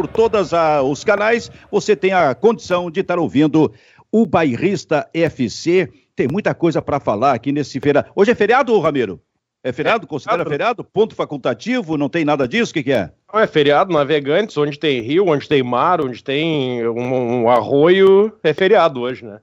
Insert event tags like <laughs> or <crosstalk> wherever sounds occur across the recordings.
por todos os canais, você tem a condição de estar ouvindo o Bairrista FC. Tem muita coisa para falar aqui nesse feriado. Hoje é feriado, Ramiro? É feriado? É, Considera feriado? Ponto facultativo? Não tem nada disso? O que, que, é? Não, é feriado, navegantes, onde tem rio, onde tem mar, onde tem um, um arroio, é feriado hoje, né?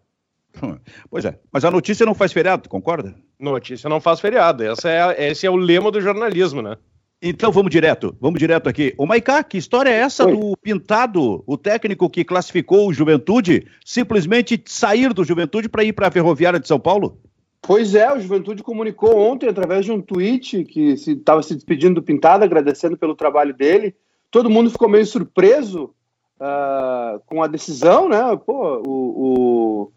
<laughs> Pois é, mas a notícia não faz feriado, concorda? Notícia não faz feriado. Essa é, esse é o lema do jornalismo, né? Então vamos direto, vamos direto aqui. O Maicá, que história é essa Oi. do Pintado, o técnico que classificou o Juventude, simplesmente sair do Juventude para ir para a Ferroviária de São Paulo? Pois é, o Juventude comunicou ontem através de um tweet que estava se, se, despedindo do Pintado, agradecendo pelo trabalho dele. Todo mundo ficou meio surpreso uh, com a decisão, né? Pô, o,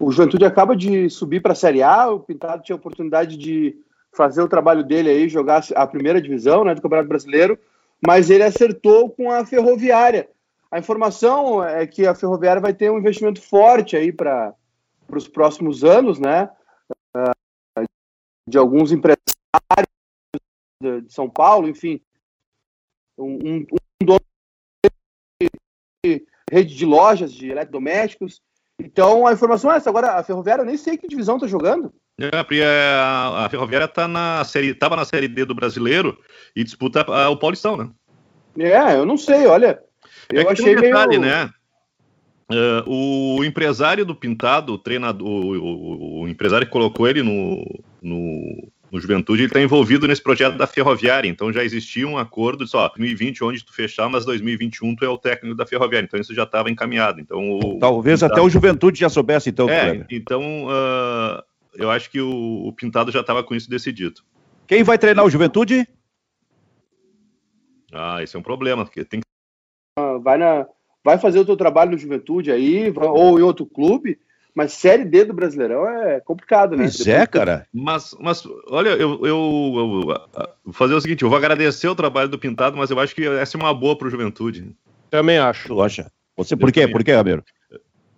o, o Juventude acaba de subir para a Série A, o Pintado tinha a oportunidade de fazer o trabalho dele aí, jogar a primeira divisão né, do Campeonato Brasileiro, mas ele acertou com a Ferroviária. A informação é que a Ferroviária vai ter um investimento forte aí para os próximos anos, né? De alguns empresários de São Paulo, enfim, um, um, dono de rede de lojas de eletrodomésticos. Então a informação é essa. Agora a Ferroviária, eu nem sei que divisão está jogando. É, a, a Ferroviária tá na série, estava na série D do Brasileiro e disputa a, o Paulistão, né? É, eu não sei, olha. É eu achei um detalhe, meio... né? Uh, o empresário do Pintado, o treinador, o, o, o, empresário que colocou ele no, no, no Juventude, ele está envolvido nesse projeto da Ferroviária. Então já existia um acordo de só 2020 onde tu fechar, mas 2021 tu é o técnico da Ferroviária. Então isso já estava encaminhado. Então o, talvez até o Juventude já soubesse então. É, então uh, eu acho que o, o Pintado já estava com isso decidido. Quem vai treinar o Juventude? Ah, esse é um problema, porque tem que... Ah, vai, na, vai fazer o teu trabalho no Juventude aí, ou em outro clube, mas Série D do Brasileirão é complicado, né? Pois é, cara. Mas, mas olha, eu, eu, eu, vou fazer o seguinte, eu vou agradecer o trabalho do Pintado, mas eu acho que essa é uma boa para o Juventude. Também acho. Tu acha? Você, por quê? Por quê, Ramiro?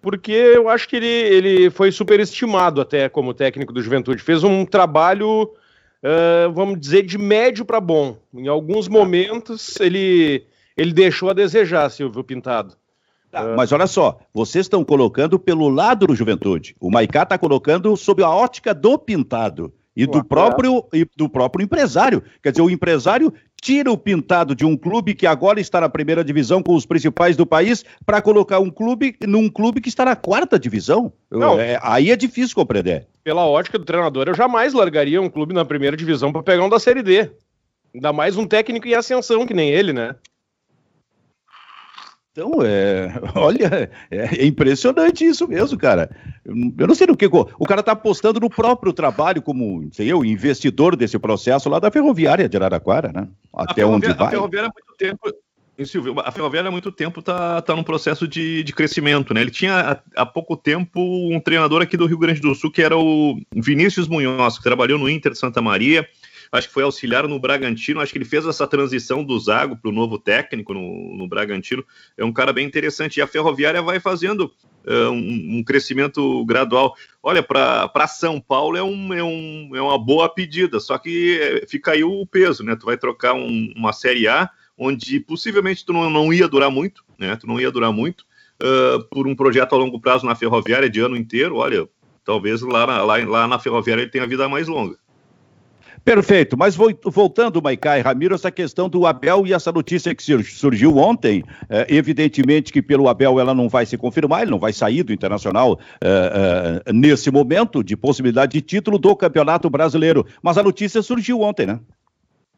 Porque eu acho que ele, ele foi superestimado até como técnico do Juventude. Fez um trabalho, uh, vamos dizer, de médio para bom. Em alguns momentos ele, ele deixou a desejar, Silvio Pintado. Tá, mas olha só, vocês estão colocando pelo lado do Juventude. O Maicá está colocando sob a ótica do Pintado e do próprio e do próprio empresário. Quer dizer, o empresário tira o pintado de um clube que agora está na primeira divisão com os principais do país para colocar um clube num clube que está na quarta divisão. Não. É, aí é difícil compreender. Pela ótica do treinador, eu jamais largaria um clube na primeira divisão para pegar um da Série D. Ainda mais um técnico em ascensão que nem ele, né? Então, é, <laughs> olha, é, impressionante isso mesmo, cara. Eu não sei no que. O cara está apostando no próprio trabalho, como, sei eu, investidor desse processo lá da Ferroviária de Araraquara, né? Até onde vai. A Ferroviária há muito tempo. Silvio, a Ferroviária há muito tempo está tá num processo de, de crescimento, né? Ele tinha há, há pouco tempo um treinador aqui do Rio Grande do Sul que era o Vinícius Munhoz, que trabalhou no Inter de Santa Maria acho que foi auxiliar no Bragantino, acho que ele fez essa transição do Zago para o novo técnico no, no, Bragantino, é um cara bem interessante, e a Ferroviária vai fazendo uh, um, um, crescimento gradual. Olha, para São Paulo é, um, é, um, é uma boa pedida, só que é, fica aí o peso, né, tu vai trocar um, uma Série A, onde possivelmente tu não, não ia durar muito, né, tu não ia durar muito, uh, por um projeto a longo prazo na Ferroviária de ano inteiro, olha, talvez lá, lá, lá na Ferroviária ele tenha a vida mais longa. Perfeito, mas voltando, Maicá e Ramiro, essa questão do Abel e essa notícia que surgiu ontem, é, evidentemente que pelo Abel ela não vai se confirmar, ele não vai sair do Internacional é, é, nesse momento de possibilidade de título do Campeonato Brasileiro, mas a notícia surgiu ontem, né?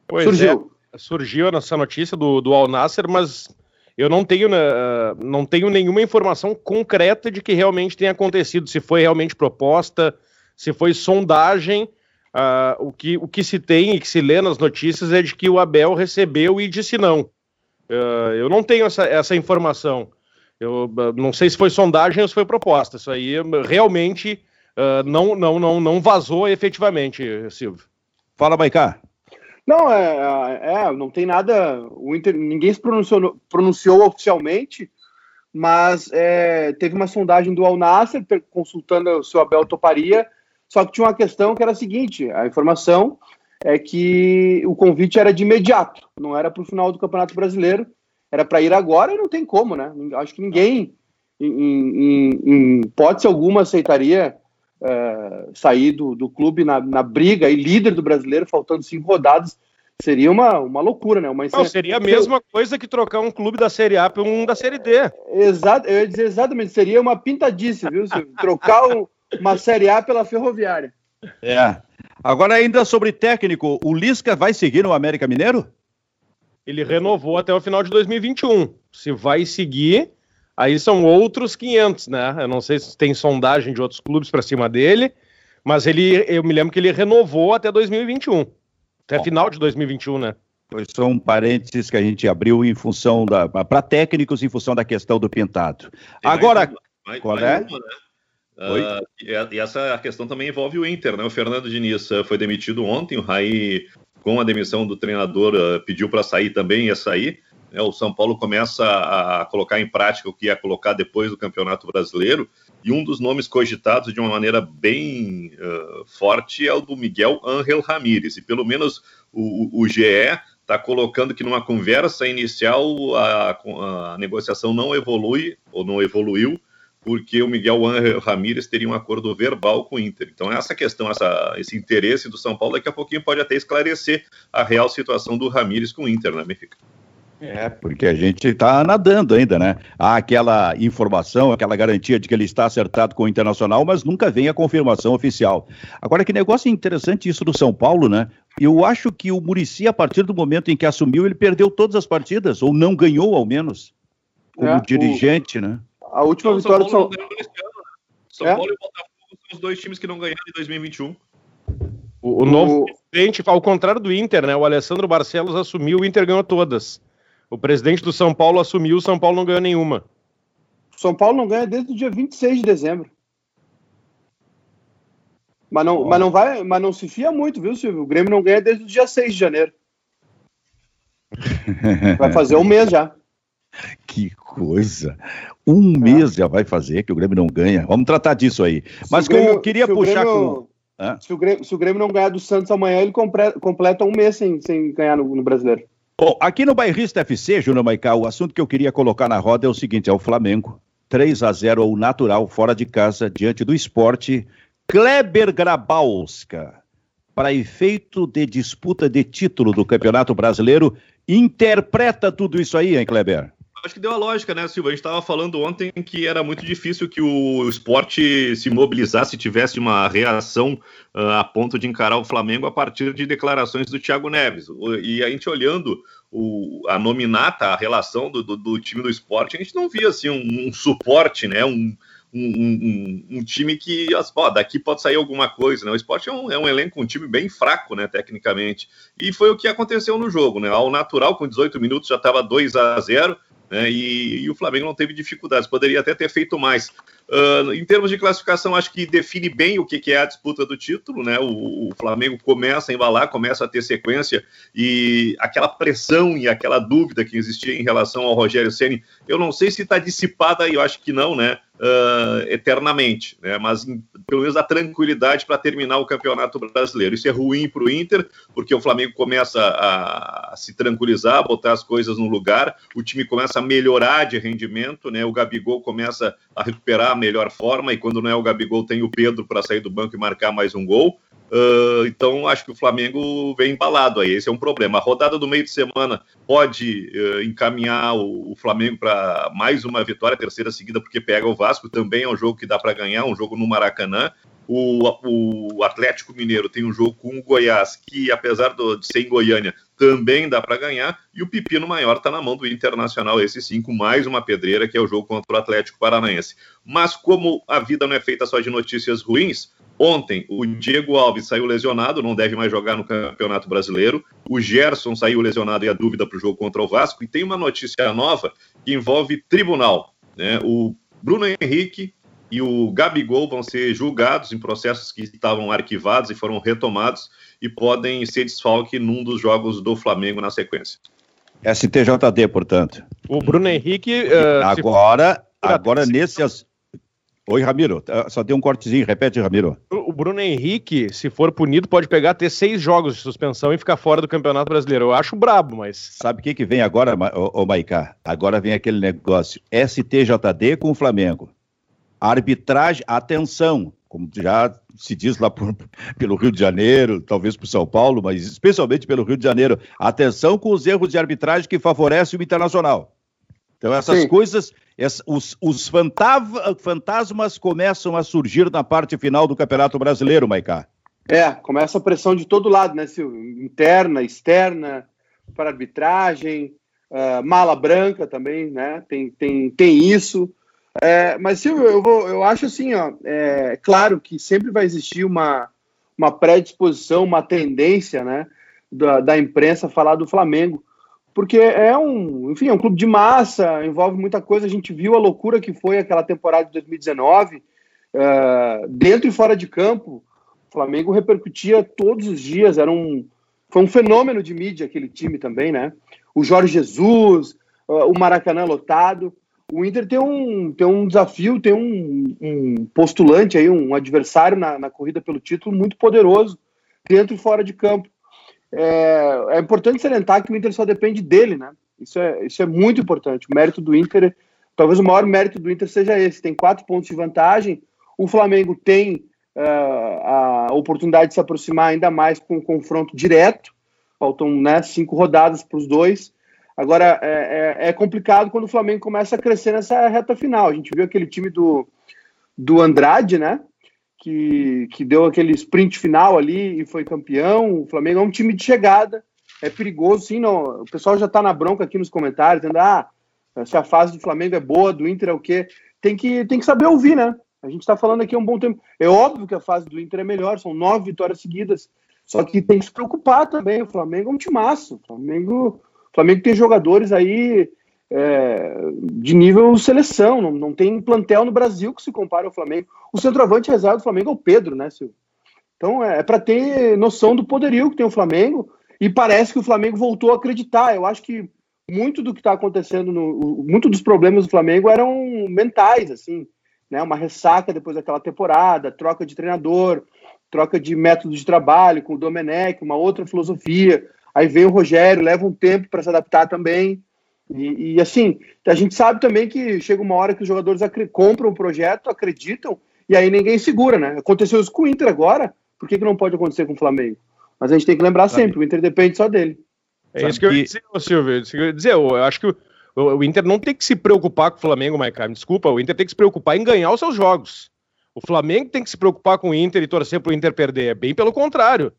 Pois surgiu. É, surgiu essa notícia do, do Al Nasser, mas eu não tenho, uh, não tenho nenhuma informação concreta de que realmente tenha acontecido, se foi realmente proposta, se foi sondagem, Uh, o, que, o que se tem e que se lê nas notícias é de que o Abel recebeu e disse não. Uh, eu não tenho essa, essa informação. Eu uh, não sei se foi sondagem ou se foi proposta. Isso aí realmente não, não, não, não vazou efetivamente, Silvio. Fala, Maicá. Não, é, é, é, não tem nada. O Inter, ninguém se pronunciou, pronunciou oficialmente, mas é, teve uma sondagem do Al Nasser consultando se o Abel toparia só que tinha uma questão que era a seguinte: a informação é que o convite era de imediato, não era para o final do Campeonato Brasileiro. era para ir agora e não tem como, né? Acho que ninguém, em, em, em hipótese alguma, aceitaria é, sair do, do clube na, na briga e líder do brasileiro, faltando cinco rodadas. Seria uma, uma loucura, né? Uma não, seria a mesma coisa que trocar um clube da Série A por um da Série D. Exato, eu ia dizer exatamente, seria uma pintadice, viu? trocar um, uma Série A pela Ferroviária. É. Agora, ainda sobre técnico, o Lisca vai seguir no América Mineiro? Ele renovou até o final de 2021. Se vai seguir, aí são outros 500, né? Eu não sei se tem sondagem de outros clubes para cima dele, mas ele, eu me lembro que ele renovou até 2021. Até Bom. final de 2021, né? Pois são parênteses que a gente abriu em função da. para técnicos em função da questão do pintado. Agora, mais, qual é? Uma, né? Uh, e essa questão também envolve o Inter, né? O Fernando Diniz uh, foi demitido ontem, o Raí, com a demissão do treinador, uh, pediu para sair também, ia sair. Né? O São Paulo começa a colocar em prática o que ia colocar depois do Campeonato Brasileiro, e um dos nomes cogitados de uma maneira bem forte é o do Miguel Ángel Ramírez, e pelo menos o, o GE está colocando que numa conversa inicial a, a negociação não evolui, ou não evoluiu, porque o Miguel Ramírez teria um acordo verbal com o Inter. Então, essa questão, essa, esse interesse do São Paulo, daqui a pouquinho pode até esclarecer a real situação do Ramírez com o Inter, né, Benfica? É, porque a gente está nadando ainda, né? Há aquela informação, aquela garantia de que ele está acertado com o Internacional, mas nunca vem a confirmação oficial. Agora, que negócio interessante isso do São Paulo, né? Eu acho que o Murici, a partir do momento em que assumiu, ele perdeu todas as partidas, ou não ganhou, ao menos, como é, dirigente, o... né? A última então, vitória do São, São... São é? Paulo e Botafogo são os dois times que não ganharam em 2021. O, o novo presidente, ao contrário do Inter, né? O Alessandro Barcelos assumiu, o Inter ganhou todas. O presidente do São Paulo assumiu, o São Paulo não ganhou nenhuma. São Paulo não ganha desde o dia 26 de dezembro. Mas não, mas não vai, mas não se fia muito, viu, Silvio? O Grêmio não ganha desde o dia 6 de janeiro. <laughs> Vai fazer um mês já. Que coisa! Um é. mês já vai fazer que o Grêmio não ganha. Vamos tratar disso aí. Mas Grêmio, eu queria puxar Grêmio, com. Se o, Grêmio, se o, Grêmio, não ganhar do Santos amanhã, ele completa um mês sem, sem ganhar no, no Brasileiro. Bom, aqui no Bairrista FC, Júnior Maicá, o assunto que eu queria colocar na roda é o seguinte: é o Flamengo. 3 a 0 ao natural, fora de casa, diante do esporte. Kleber Grabowska, para efeito de disputa de título do Campeonato Brasileiro, interpreta tudo isso aí, hein, Kleber? Acho que deu a lógica, né, Silva? A gente estava falando ontem que era muito difícil que o esporte se mobilizasse, tivesse uma reação uh, a ponto de encarar o Flamengo a partir de declarações do Thiago Neves. E a gente olhando o, a nominata, a relação do, do, do, time do esporte, a gente não via assim, um, um suporte, né? Um, um, um, um, time que, ó, daqui pode sair alguma coisa, né? O esporte é um, é um elenco, um time bem fraco, né, tecnicamente. E foi o que aconteceu no jogo, né? Ao natural, com 18 minutos, já estava 2 a 0 né, e, e, o Flamengo não teve dificuldades, poderia até ter feito mais. Uh, em termos de classificação, acho que define bem o que, que é a disputa do título, né? O, o, Flamengo começa a embalar, começa a ter sequência e aquela pressão e aquela dúvida que existia em relação ao Rogério Ceni, eu não sei se está dissipada, eu acho que não, né? Uh, eternamente, né? mas em, pelo menos a tranquilidade para terminar o campeonato brasileiro. Isso é ruim para o Inter, porque o Flamengo começa a, a, se tranquilizar, botar as coisas no lugar, o time começa a melhorar de rendimento, né? o Gabigol começa a recuperar a melhor forma, e quando não é o Gabigol, tem o Pedro para sair do banco e marcar mais um gol. Uh, então, acho que o Flamengo vem embalado aí. Esse é um problema. A rodada do meio de semana pode uh, encaminhar o, o Flamengo para mais uma vitória, terceira seguida, porque pega o Vasco. Também é um jogo que dá para ganhar, um jogo no Maracanã. O, o, Atlético Mineiro tem um jogo com o Goiás, que apesar do, de ser em Goiânia, também dá para ganhar. E o pepino maior está na mão do Internacional, esse sim, com mais uma pedreira, que é o jogo contra o Atlético Paranaense. Mas como a vida não é feita só de notícias ruins, Ontem, o Diego Alves saiu lesionado, não deve mais jogar no Campeonato Brasileiro. O Gerson saiu lesionado e a dúvida para o jogo contra o Vasco. E tem uma notícia nova que envolve tribunal. Né? O Bruno Henrique e o Gabigol vão ser julgados em processos que estavam arquivados e foram retomados e podem ser desfalque num dos jogos do Flamengo na sequência. STJD, portanto. O Bruno Henrique. Uh, agora, agora nesse, Oi, Ramiro. Ah, só tem um cortezinho. Repete, Ramiro. O Bruno Henrique, se for punido, pode pegar até seis jogos de suspensão e ficar fora do Campeonato Brasileiro. Eu acho brabo, mas. Sabe o que, que vem agora, ô, ô Maicá? Agora vem aquele negócio: STJD com o Flamengo. Arbitragem, atenção, como já se diz lá por, pelo Rio de Janeiro, talvez por São Paulo, mas especialmente pelo Rio de Janeiro. Atenção com os erros de arbitragem que favorecem o internacional. Então, essas Sim. coisas, os, os fantasmas começam a surgir na parte final do Campeonato Brasileiro, Maicá. É, começa a pressão de todo lado, né, Silvio? Interna, externa, para arbitragem, uh, mala branca também, né? Tem, tem, tem isso. É, mas, Silvio, eu, vou, eu acho assim, ó, é claro que sempre vai existir uma, uma predisposição, uma tendência, né, da, da imprensa a falar do Flamengo porque é um, enfim, é um clube de massa, envolve muita coisa. A gente viu a loucura que foi aquela temporada de 2019, uh, eh, dentro e fora de campo. O Flamengo repercutia todos os dias, era um, foi um fenômeno de mídia aquele time também, né? O Jorge Jesus, uh, o Maracanã lotado. O Inter tem um, tem um desafio, tem um, um postulante aí, um adversário na, na corrida pelo título muito poderoso, dentro e fora de campo é, é, importante salientar que o Inter só depende dele, né? Isso é, isso é muito importante. O mérito do Inter, talvez o maior mérito do Inter seja esse: tem quatro pontos de vantagem. O Flamengo tem uh, a oportunidade de se aproximar ainda mais com um confronto direto. Faltam né, cinco rodadas para os dois. Agora, é, é, é, complicado quando o Flamengo começa a crescer nessa reta final. A gente viu aquele time do, do Andrade, né? Que, que deu aquele sprint final ali e foi campeão. O Flamengo é um time de chegada, é perigoso, sim. Não, o pessoal já está na bronca aqui nos comentários, dizendo: ah, se a fase do Flamengo é boa, do Inter é o quê? Tem que, tem que saber ouvir, né? A gente está falando aqui há um bom tempo. É óbvio que a fase do Inter é melhor, são nove vitórias seguidas. Só que tem que se preocupar também. O Flamengo é um timaço. O Flamengo, o Flamengo tem jogadores aí é, de nível seleção, não, não tem plantel no Brasil que se compare ao Flamengo. O centroavante reserva do Flamengo é o Pedro, né, Silvio? Então é, é para ter noção do poderio que tem o Flamengo e parece que o Flamengo voltou a acreditar. Eu acho que muito do que está acontecendo, no, muito dos problemas do Flamengo eram mentais, assim, né? Uma ressaca depois daquela temporada, troca de treinador, troca de método de trabalho com o Domenech, uma outra filosofia. Aí vem o Rogério, leva um tempo para se adaptar também. E, e, assim, a gente sabe também que chega uma hora que os jogadores compram o projeto, acreditam, e aí ninguém segura, né? Aconteceu isso com o Inter agora, por que, que não pode acontecer com o Flamengo? Mas a gente tem que lembrar sempre, o Inter depende só dele. É isso que eu ia dizer, Silvio. Eu ia dizer, eu acho que o, o, Inter não tem que se preocupar com o Flamengo, Maicon. Desculpa, o Inter tem que se preocupar em ganhar os seus jogos. O Flamengo tem que se preocupar com o Inter e torcer para o Inter perder. É bem pelo contrário.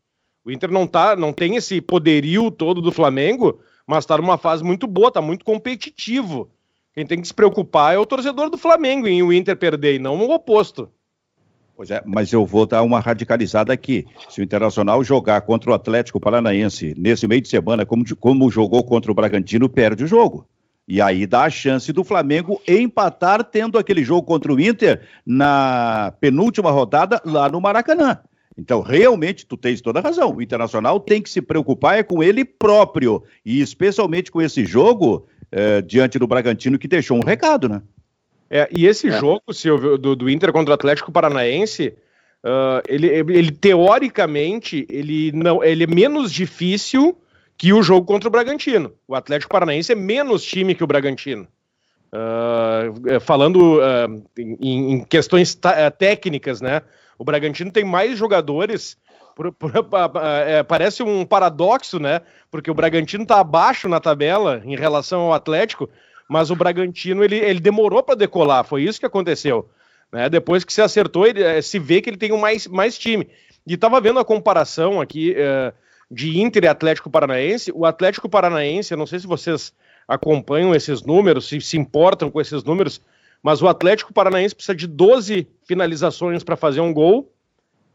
O Inter não, tá, não tem esse poderio todo do Flamengo mas está numa fase muito boa, está muito competitivo. Quem tem que se preocupar é o torcedor do Flamengo em o Inter perder, e não o oposto. Pois é, mas eu vou dar uma radicalizada aqui. Se o Internacional jogar contra o Atlético Paranaense nesse meio de semana, como, como jogou contra o Bragantino, perde o jogo. E aí dá a chance do Flamengo empatar, tendo aquele jogo contra o Inter na penúltima rodada lá no Maracanã. Então, realmente, tu tens toda a razão. O Internacional tem que se preocupar é com ele próprio. E especialmente com esse jogo é, diante do Bragantino, que deixou um recado, né? É, e esse é. jogo, Silvio, do, do, Inter contra o Atlético Paranaense, uh, ele, ele, teoricamente ele não, ele é menos difícil que o jogo contra o Bragantino. O Atlético Paranaense é menos time que o Bragantino. Uh, falando uh, em, em, questões técnicas, né? O Bragantino tem mais jogadores. Por, por, <laughs> é, parece um paradoxo, né? Porque o Bragantino está abaixo na tabela em relação ao Atlético, mas o Bragantino ele, ele demorou para decolar. Foi isso que aconteceu. Né? Depois que se acertou, ele, é, se vê que ele tem um mais, mais time. E estava vendo a comparação aqui é, de Inter e Atlético Paranaense. O Atlético Paranaense, eu não sei se vocês acompanham esses números, se se importam com esses números, mas o Atlético Paranaense precisa de 12 finalizações para fazer um gol,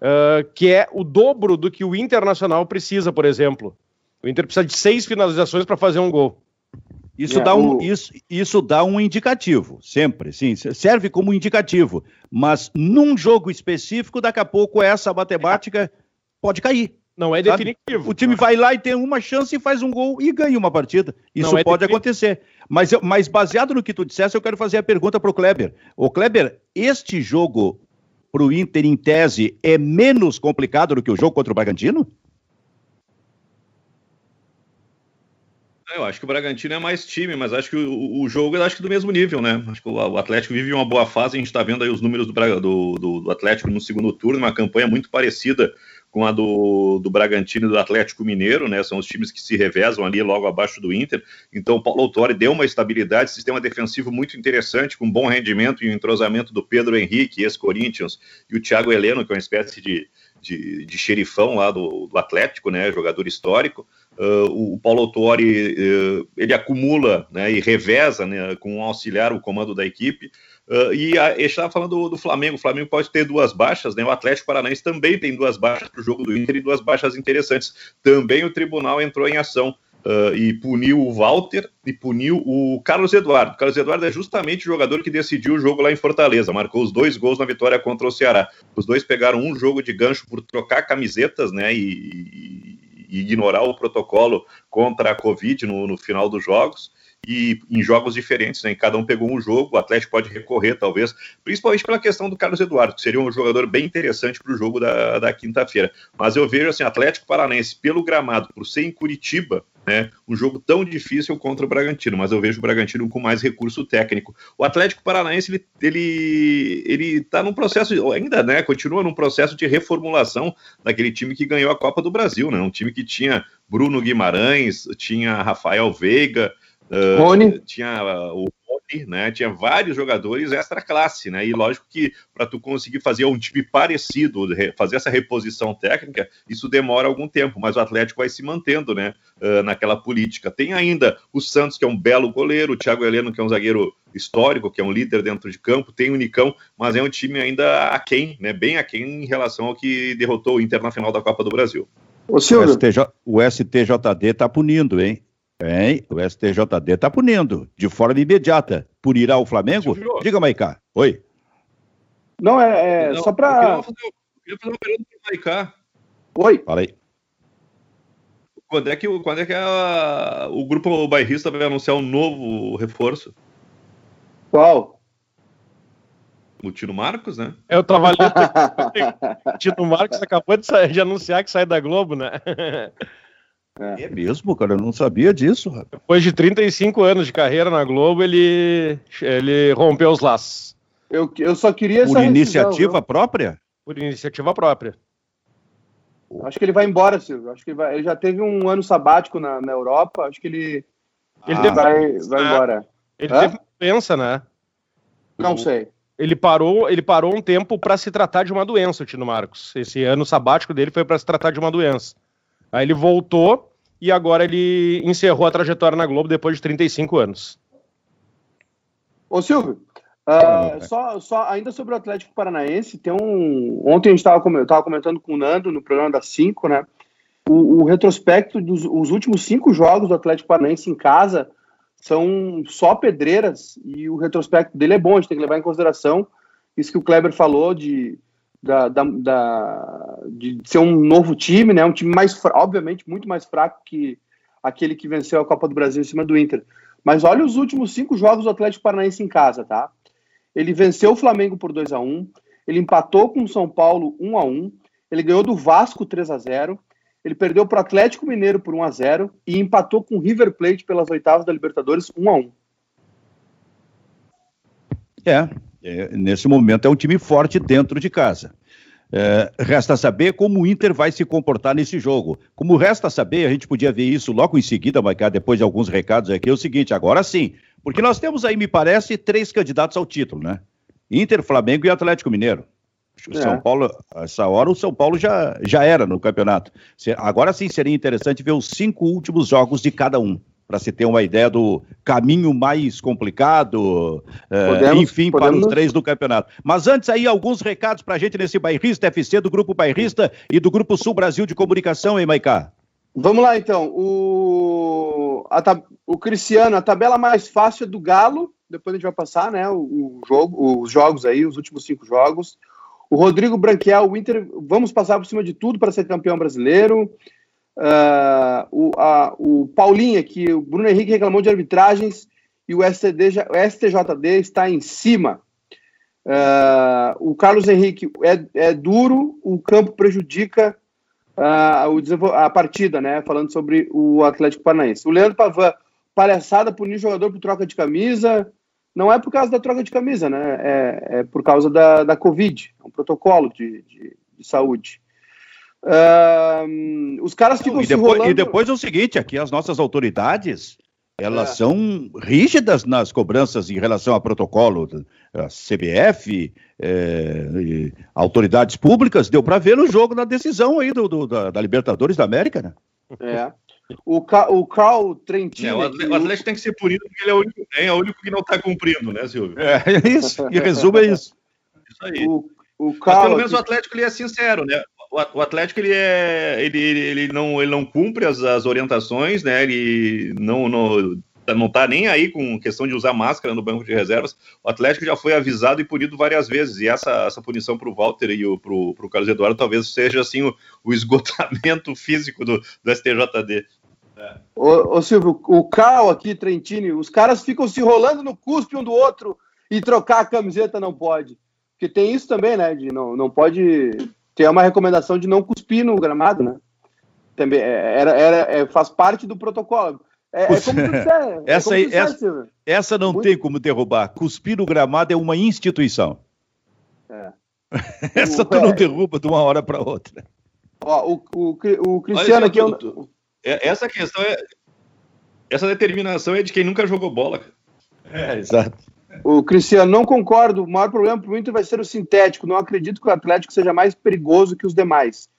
uh, que é o dobro do que o Internacional precisa, por exemplo. O Inter precisa de seis finalizações para fazer um gol. Isso, é, dá um, o... isso, isso dá um indicativo, sempre, sim, serve como indicativo. Mas num jogo específico, daqui a pouco essa matemática pode cair. Não é definitivo. O time vai lá e tem uma chance e faz um gol e ganha uma partida. Isso é pode acontecer. Mas, mas baseado no que tu disseste, eu quero fazer a pergunta para o Kleber. O Kleber, este jogo para o Inter, em tese, é menos complicado do que o jogo contra o Bragantino? Eu acho que o Bragantino é mais time, mas acho que o, o jogo é acho que do mesmo nível, né? Acho que o, o Atlético vive uma boa fase, a gente está vendo aí os números do, do, do, Atlético no segundo turno, uma campanha muito parecida com a do, do Bragantino e do Atlético Mineiro, né? São os times que se revezam ali logo abaixo do Inter. Então o Paulo Autori deu uma estabilidade, sistema defensivo muito interessante, com bom rendimento e o entrosamento do Pedro Henrique, ex-Corinthians, e o Thiago Heleno, que é uma espécie de, de, de xerifão lá do, do Atlético, né? Jogador histórico. Uh, o Paulo Autori uh, ele acumula né, e reveza né, com um auxiliar o comando da equipe. Uh, e a, ele estava falando do, do, Flamengo. O Flamengo pode ter duas baixas, né? O Atlético Paranaense também tem duas baixas para o jogo do Inter e duas baixas interessantes. Também o tribunal entrou em ação. Uh, e puniu o Walter e puniu o Carlos Eduardo. O Carlos Eduardo é justamente o jogador que decidiu o jogo lá em Fortaleza, marcou os dois gols na vitória contra o Ceará. Os dois pegaram um jogo de gancho por trocar camisetas, né, e, e ignorar o protocolo contra a Covid no, no final dos jogos e em jogos diferentes, né? Cada um pegou um jogo, o Atlético pode recorrer, talvez, principalmente pela questão do Carlos Eduardo, que seria um jogador bem interessante para o jogo da, da quinta-feira. Mas eu vejo assim, Atlético Paranense, pelo gramado, por ser em Curitiba, né, um jogo tão difícil contra o Bragantino, mas eu vejo o Bragantino com mais recurso técnico. O Atlético Paranaense ele ele ele está num processo ainda, né, continua num processo de reformulação daquele time que ganhou a Copa do Brasil, né, um time que tinha Bruno Guimarães, tinha Rafael Veiga, uh, tinha o né? Tinha vários jogadores extra classe, né? E lógico que para tu conseguir fazer um time parecido, fazer essa reposição técnica, isso demora algum tempo, mas o Atlético vai se mantendo, né? Uh, naquela política. Tem ainda o Santos, que é um belo goleiro, o Thiago Heleno, que é um zagueiro histórico, que é um líder dentro de campo, tem o Nicão, mas é um time ainda aquém, né? Bem aquém em relação ao que derrotou o Inter na final da Copa do Brasil. O, STJ, o STJD está punindo, hein? Bem, o STJD está punindo de forma imediata. Punirá o Flamengo? Diga, Maicá. Oi. Não, é, é Não, só para. Eu queria fazer uma pergunta para o Maicá. Oi. Fala aí. Quando é que, quando é que a, o grupo bairrista vai anunciar um novo reforço? Qual? O Tino Marcos, né? Eu tava lendo. Tino Marcos acabou de, sair, de anunciar que sai da Globo, né? <laughs> É. é mesmo, cara, eu não sabia disso. Depois de 35 anos de carreira na Globo, ele, ele rompeu os laços. Eu, eu só queria Por iniciativa própria? Por iniciativa própria. Acho que ele vai embora, Silvio. Acho que ele, vai, ele já teve um ano sabático na, na Europa. Acho que ele, ele ah, vai, vai é. embora. Ele Hã? teve doença, né? Não sei. Ele parou, ele parou um tempo para se tratar de uma doença, o Tino Marcos. Esse ano sabático dele foi para se tratar de uma doença. Aí ele voltou e agora ele encerrou a trajetória na Globo depois de 35 anos. Ô Silvio, uh, só, só ainda sobre o Atlético Paranaense, tem um. Ontem a gente estava comentando com o Nando no programa das 5, né? O, o, retrospecto dos os últimos cinco jogos do Atlético Paranaense em casa são só pedreiras e o retrospecto dele é bom, a gente tem que levar em consideração isso que o Kleber falou de da, da, da, de ser um novo time, né? Um time mais, obviamente, muito mais fraco que aquele que venceu a Copa do Brasil em cima do Inter. Mas olha os últimos cinco jogos do Atlético Paranaense em casa, tá? Ele venceu o Flamengo por 2 a 1 ele empatou com o São Paulo 1 a 1 ele ganhou do Vasco 3 a 0 ele perdeu para o Atlético Mineiro por 1 a 0 e empatou com o River Plate pelas oitavas da Libertadores 1 a 1 É, é, nesse momento é um time forte dentro de casa. É, resta saber como o Inter vai se comportar nesse jogo. Como resta saber, a gente podia ver isso logo em seguida, Maicá, depois de alguns recados aqui, é o seguinte, agora sim, porque nós temos aí, me parece, três candidatos ao título, né? Inter, Flamengo e Atlético Mineiro. O é. São Paulo, essa hora o São Paulo já, já era no campeonato. Agora sim seria interessante ver os cinco últimos jogos de cada um para se ter uma ideia do caminho mais complicado, é, podemos, enfim, podemos... para os três do campeonato. Mas antes aí, alguns recados para a gente nesse Bairrista FC, do Grupo Bairrista e do Grupo Sul Brasil de Comunicação, hein, Maicá? Vamos lá, então. O, a, o Cristiano, a tabela mais fácil é do Galo, depois a gente vai passar, né, o, o jogo, os jogos aí, os últimos cinco jogos. O Rodrigo Branquiel, o Inter, vamos passar por cima de tudo para ser campeão brasileiro. Uh, o, a, o Paulinho aqui, o Bruno Henrique reclamou de arbitragens e o, STD, STJD está em cima. Uh, o Carlos Henrique é, é, duro, o campo prejudica uh, o, a partida, né? Falando sobre o Atlético Paranaense. O Leandro Pavan, palhaçada punir jogador por troca de camisa. Não é por causa da troca de camisa, né? É, é por causa da, da Covid, é um protocolo de, de, de saúde. Uh, os caras ficam e depois, rolando... E depois é o seguinte, aqui as nossas autoridades elas é. são rígidas nas cobranças em relação a protocolo. A CBF, é, autoridades públicas, deu para ver no jogo na decisão aí do, do da, da, Libertadores da América, né? É. O, Ca, o Carl Trentino. É, o, Atlético, o Atlético tem que ser punido porque ele é o único, é o único que não está cumprindo, né, Silvio? É, é isso. Em resumo, é isso. Isso aí. O, o Carl, Mas pelo menos o Atlético ele é sincero, né? O Atlético ele é ele, ele, não ele não cumpre as, as orientações né ele não, não não tá nem aí com questão de usar máscara no banco de reservas. O Atlético já foi avisado e punido várias vezes. E essa, essa punição para o Walter e o, Carlos Eduardo talvez seja assim o, o esgotamento <laughs> físico do, do STJD. É. Ô, Silvio, o Carl aqui, Trentini, os caras ficam se rolando no cuspe um do outro e trocar a camiseta não pode. Porque tem isso também, né? De não, não pode ter uma recomendação de não cuspir no gramado, né? Também é, era, era, é, faz parte do protocolo. É, é como tu disser, é <laughs> essa, aí, essa, essa não Muito... tem como derrubar. Cuspir no gramado é uma instituição. É. <laughs> essa o, tu não é. derruba de uma hora para outra. Ó, o, o, o Cristiano aqui. É, essa questão é. Essa determinação é de quem nunca jogou bola. É, exato. O Cristiano, não concordo. O maior problema para o Inter vai ser o sintético. Não acredito que o Atlético seja mais perigoso que os demais.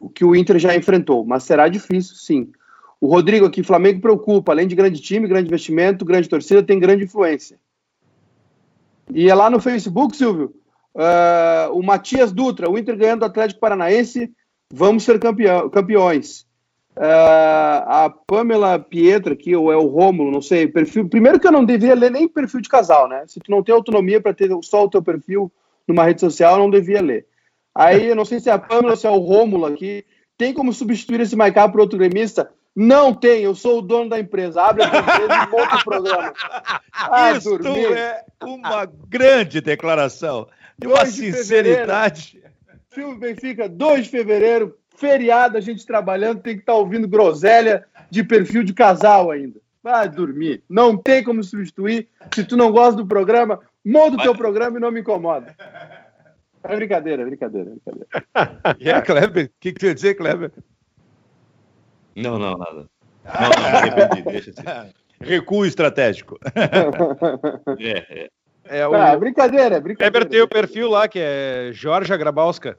O que o Inter já enfrentou. Mas será difícil, sim. O Rodrigo aqui, Flamengo preocupa, além de grande time, grande investimento, grande torcida, tem grande influência. E é lá no Facebook, Silvio, uh, o Matias Dutra, o Inter ganhando o Atlético Paranaense, vamos ser campeão, campeões. Uh, a Pamela Pietra aqui, ou é o Rômulo, não sei, perfil. Primeiro que eu não devia ler nem perfil de casal, né? Se tu não tem autonomia para ter só o teu perfil numa rede social, eu não devia ler. Aí, eu não sei se é a Pamela ou se é o Rômulo aqui. Tem como substituir esse Maicá por outro gremista? Não tem, eu sou o dono da empresa. Abre a empresa e monta o programa. <laughs> Ah, Isso dormir. é uma grande declaração. De uma sinceridade. Silvio Benfica, 2 de fevereiro, feriado, a gente trabalhando, tem que estar tá ouvindo groselha de perfil de casal ainda. Vai dormir. Não tem como substituir. Se tu não gosta do programa, monta o teu programa e não me incomoda. É brincadeira, é brincadeira, é brincadeira. E yeah, Kleber? O que, que tu ia dizer, Kleber? Não, não, nada. Não, não, me arrependi, deixa assim. Recuo estratégico. <laughs> é, é. É o... Ah, brincadeira, brincadeira. Weber tem o perfil lá, que é Jorge Grabalska.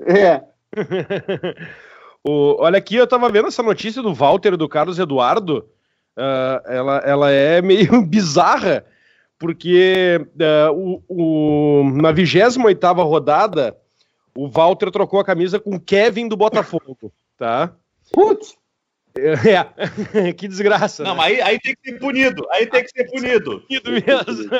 É. <laughs> o, olha aqui, eu tava vendo essa notícia do Walter do Carlos Eduardo. Uh, ela, ela é <laughs> meio bizarra, porque uh, o, o, na 28 rodada, o Walter trocou a camisa com o Kevin do Botafogo, tá? Putz! É, <laughs> que desgraça. Não, né? mas aí, aí, tem que ser punido. Aí tem que ser punido. <laughs> punido mesmo.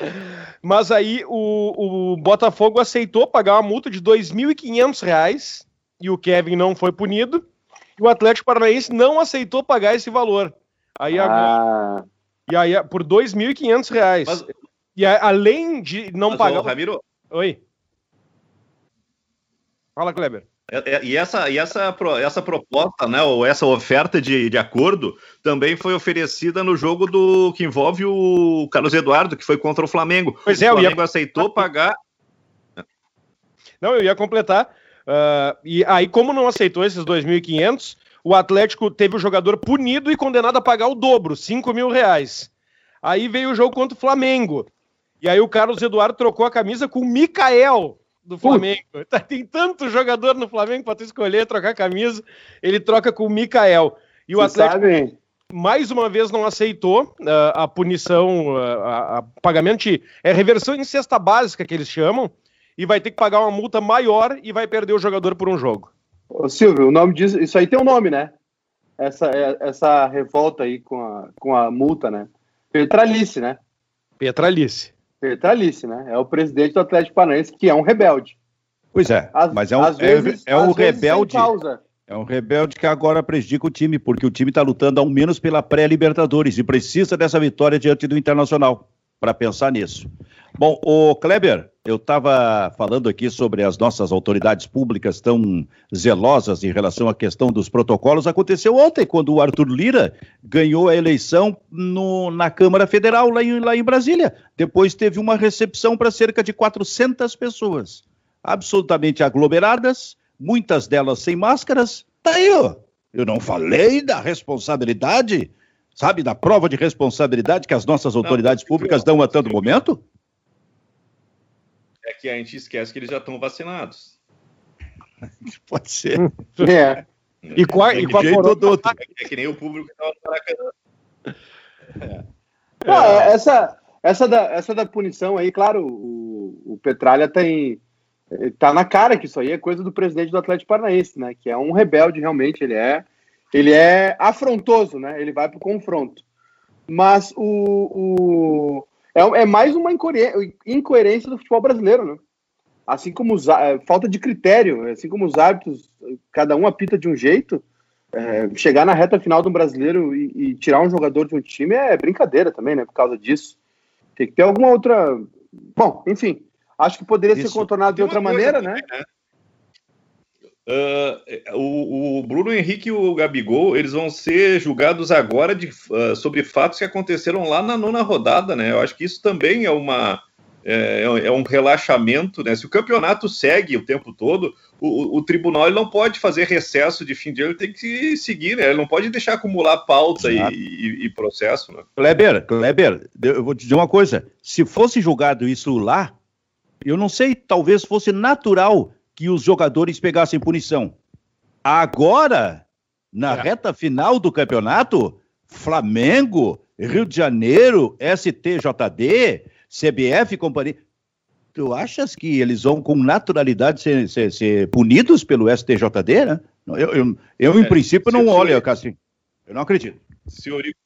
<laughs> mas aí o, o Botafogo aceitou pagar uma multa de R$ 2.500 e o Kevin não foi punido. E o Atlético Paranaense não aceitou pagar esse valor. Aí agora. Ah. E aí, por R$ 2.500. Mas... E aí, além de não mas, pagar. Ô, Ramiro. Oi. Fala, Kleber. É, é, e essa, e essa, essa proposta, né, ou essa oferta de, de acordo, também foi oferecida no jogo do que envolve o Carlos Eduardo, que foi contra o Flamengo. Pois é, o Flamengo ia... aceitou pagar. Não, eu ia completar. Uh, e aí, como não aceitou esses 2.500, o Atlético teve o jogador punido e condenado a pagar o dobro, 5 mil reais. Aí veio o jogo contra o Flamengo. E aí o Carlos Eduardo trocou a camisa com o Mikael, do Flamengo. Tá, tem tanto jogador no Flamengo para tu escolher, trocar camisa. Ele troca com o Mikael. E o Cê Atlético, sabe? mais uma vez, não aceitou uh, a punição, uh, a, a, pagamento de, é reversão em cesta básica que eles chamam, e vai ter que pagar uma multa maior e vai perder o jogador por um jogo. Ô, Silvio, o nome disso, isso aí tem um nome, né? Essa, é, essa revolta aí com a, com a multa, né? Petralice, né? Petralice. Petralice, né? É o presidente do Atlético Paranaense, que é um rebelde. Pois é, As, mas é um, é, vezes, é, é um rebelde. É um rebelde que agora prejudica o time, porque o time está lutando ao menos pela pré-Libertadores e precisa dessa vitória diante do Internacional para pensar nisso. Bom, o Kleber, eu estava falando aqui sobre as nossas autoridades públicas tão zelosas em relação à questão dos protocolos. Aconteceu ontem, quando o Arthur Lira ganhou a eleição no, na Câmara Federal, lá em, lá em Brasília. Depois teve uma recepção para cerca de 400 pessoas, absolutamente aglomeradas, muitas delas sem máscaras. Tá aí, ó. Eu não falei da responsabilidade, sabe, da prova de responsabilidade que as nossas autoridades públicas dão a todo momento? É que a gente esquece que eles já estão vacinados. <laughs> Pode ser. É. E qual, é, e qual jeito do... é que nem o público que estava no Maracanã. É. é. essa, essa, da, essa da punição aí, claro, o, o Petralha tem. Tá na cara que isso aí é coisa do presidente do Atlético Paranaense, né? Que é um rebelde, realmente. Ele é, ele é afrontoso, né? Ele vai pro confronto. Mas o, o é, é mais uma incoerência do futebol brasileiro, né? Assim como os, é, falta de critério, assim como os árbitros, cada um apita de um jeito, é, chegar na reta final do brasileiro e, e, tirar um jogador de um time é brincadeira também, né? Por causa disso. Tem que ter alguma outra. Bom, enfim. Acho que poderia Isso. ser contornado de outra maneira, né? né? Uh, o, o, Bruno Henrique e o Gabigol, eles vão ser julgados agora de, uh, sobre fatos que aconteceram lá na nona rodada, né? Eu acho que isso também é uma é, é um relaxamento, né? Se o campeonato segue o tempo todo, o, o tribunal não pode fazer recesso de fim de ano, ele tem que seguir, né? Ele não pode deixar acumular pauta e, e, e, processo, né? Kleber, Kleber, eu vou te dizer uma coisa: se fosse julgado isso lá, eu não sei, talvez fosse natural que os jogadores pegassem punição. Agora, na é. reta final do campeonato, Flamengo, Rio de Janeiro, STJD, CBF e companhia. Tu achas que eles vão com naturalidade ser, ser, ser punidos pelo STJD, né? Eu, eu, eu em é, princípio, não olho, assim. Eu não acredito. Se o Eurico,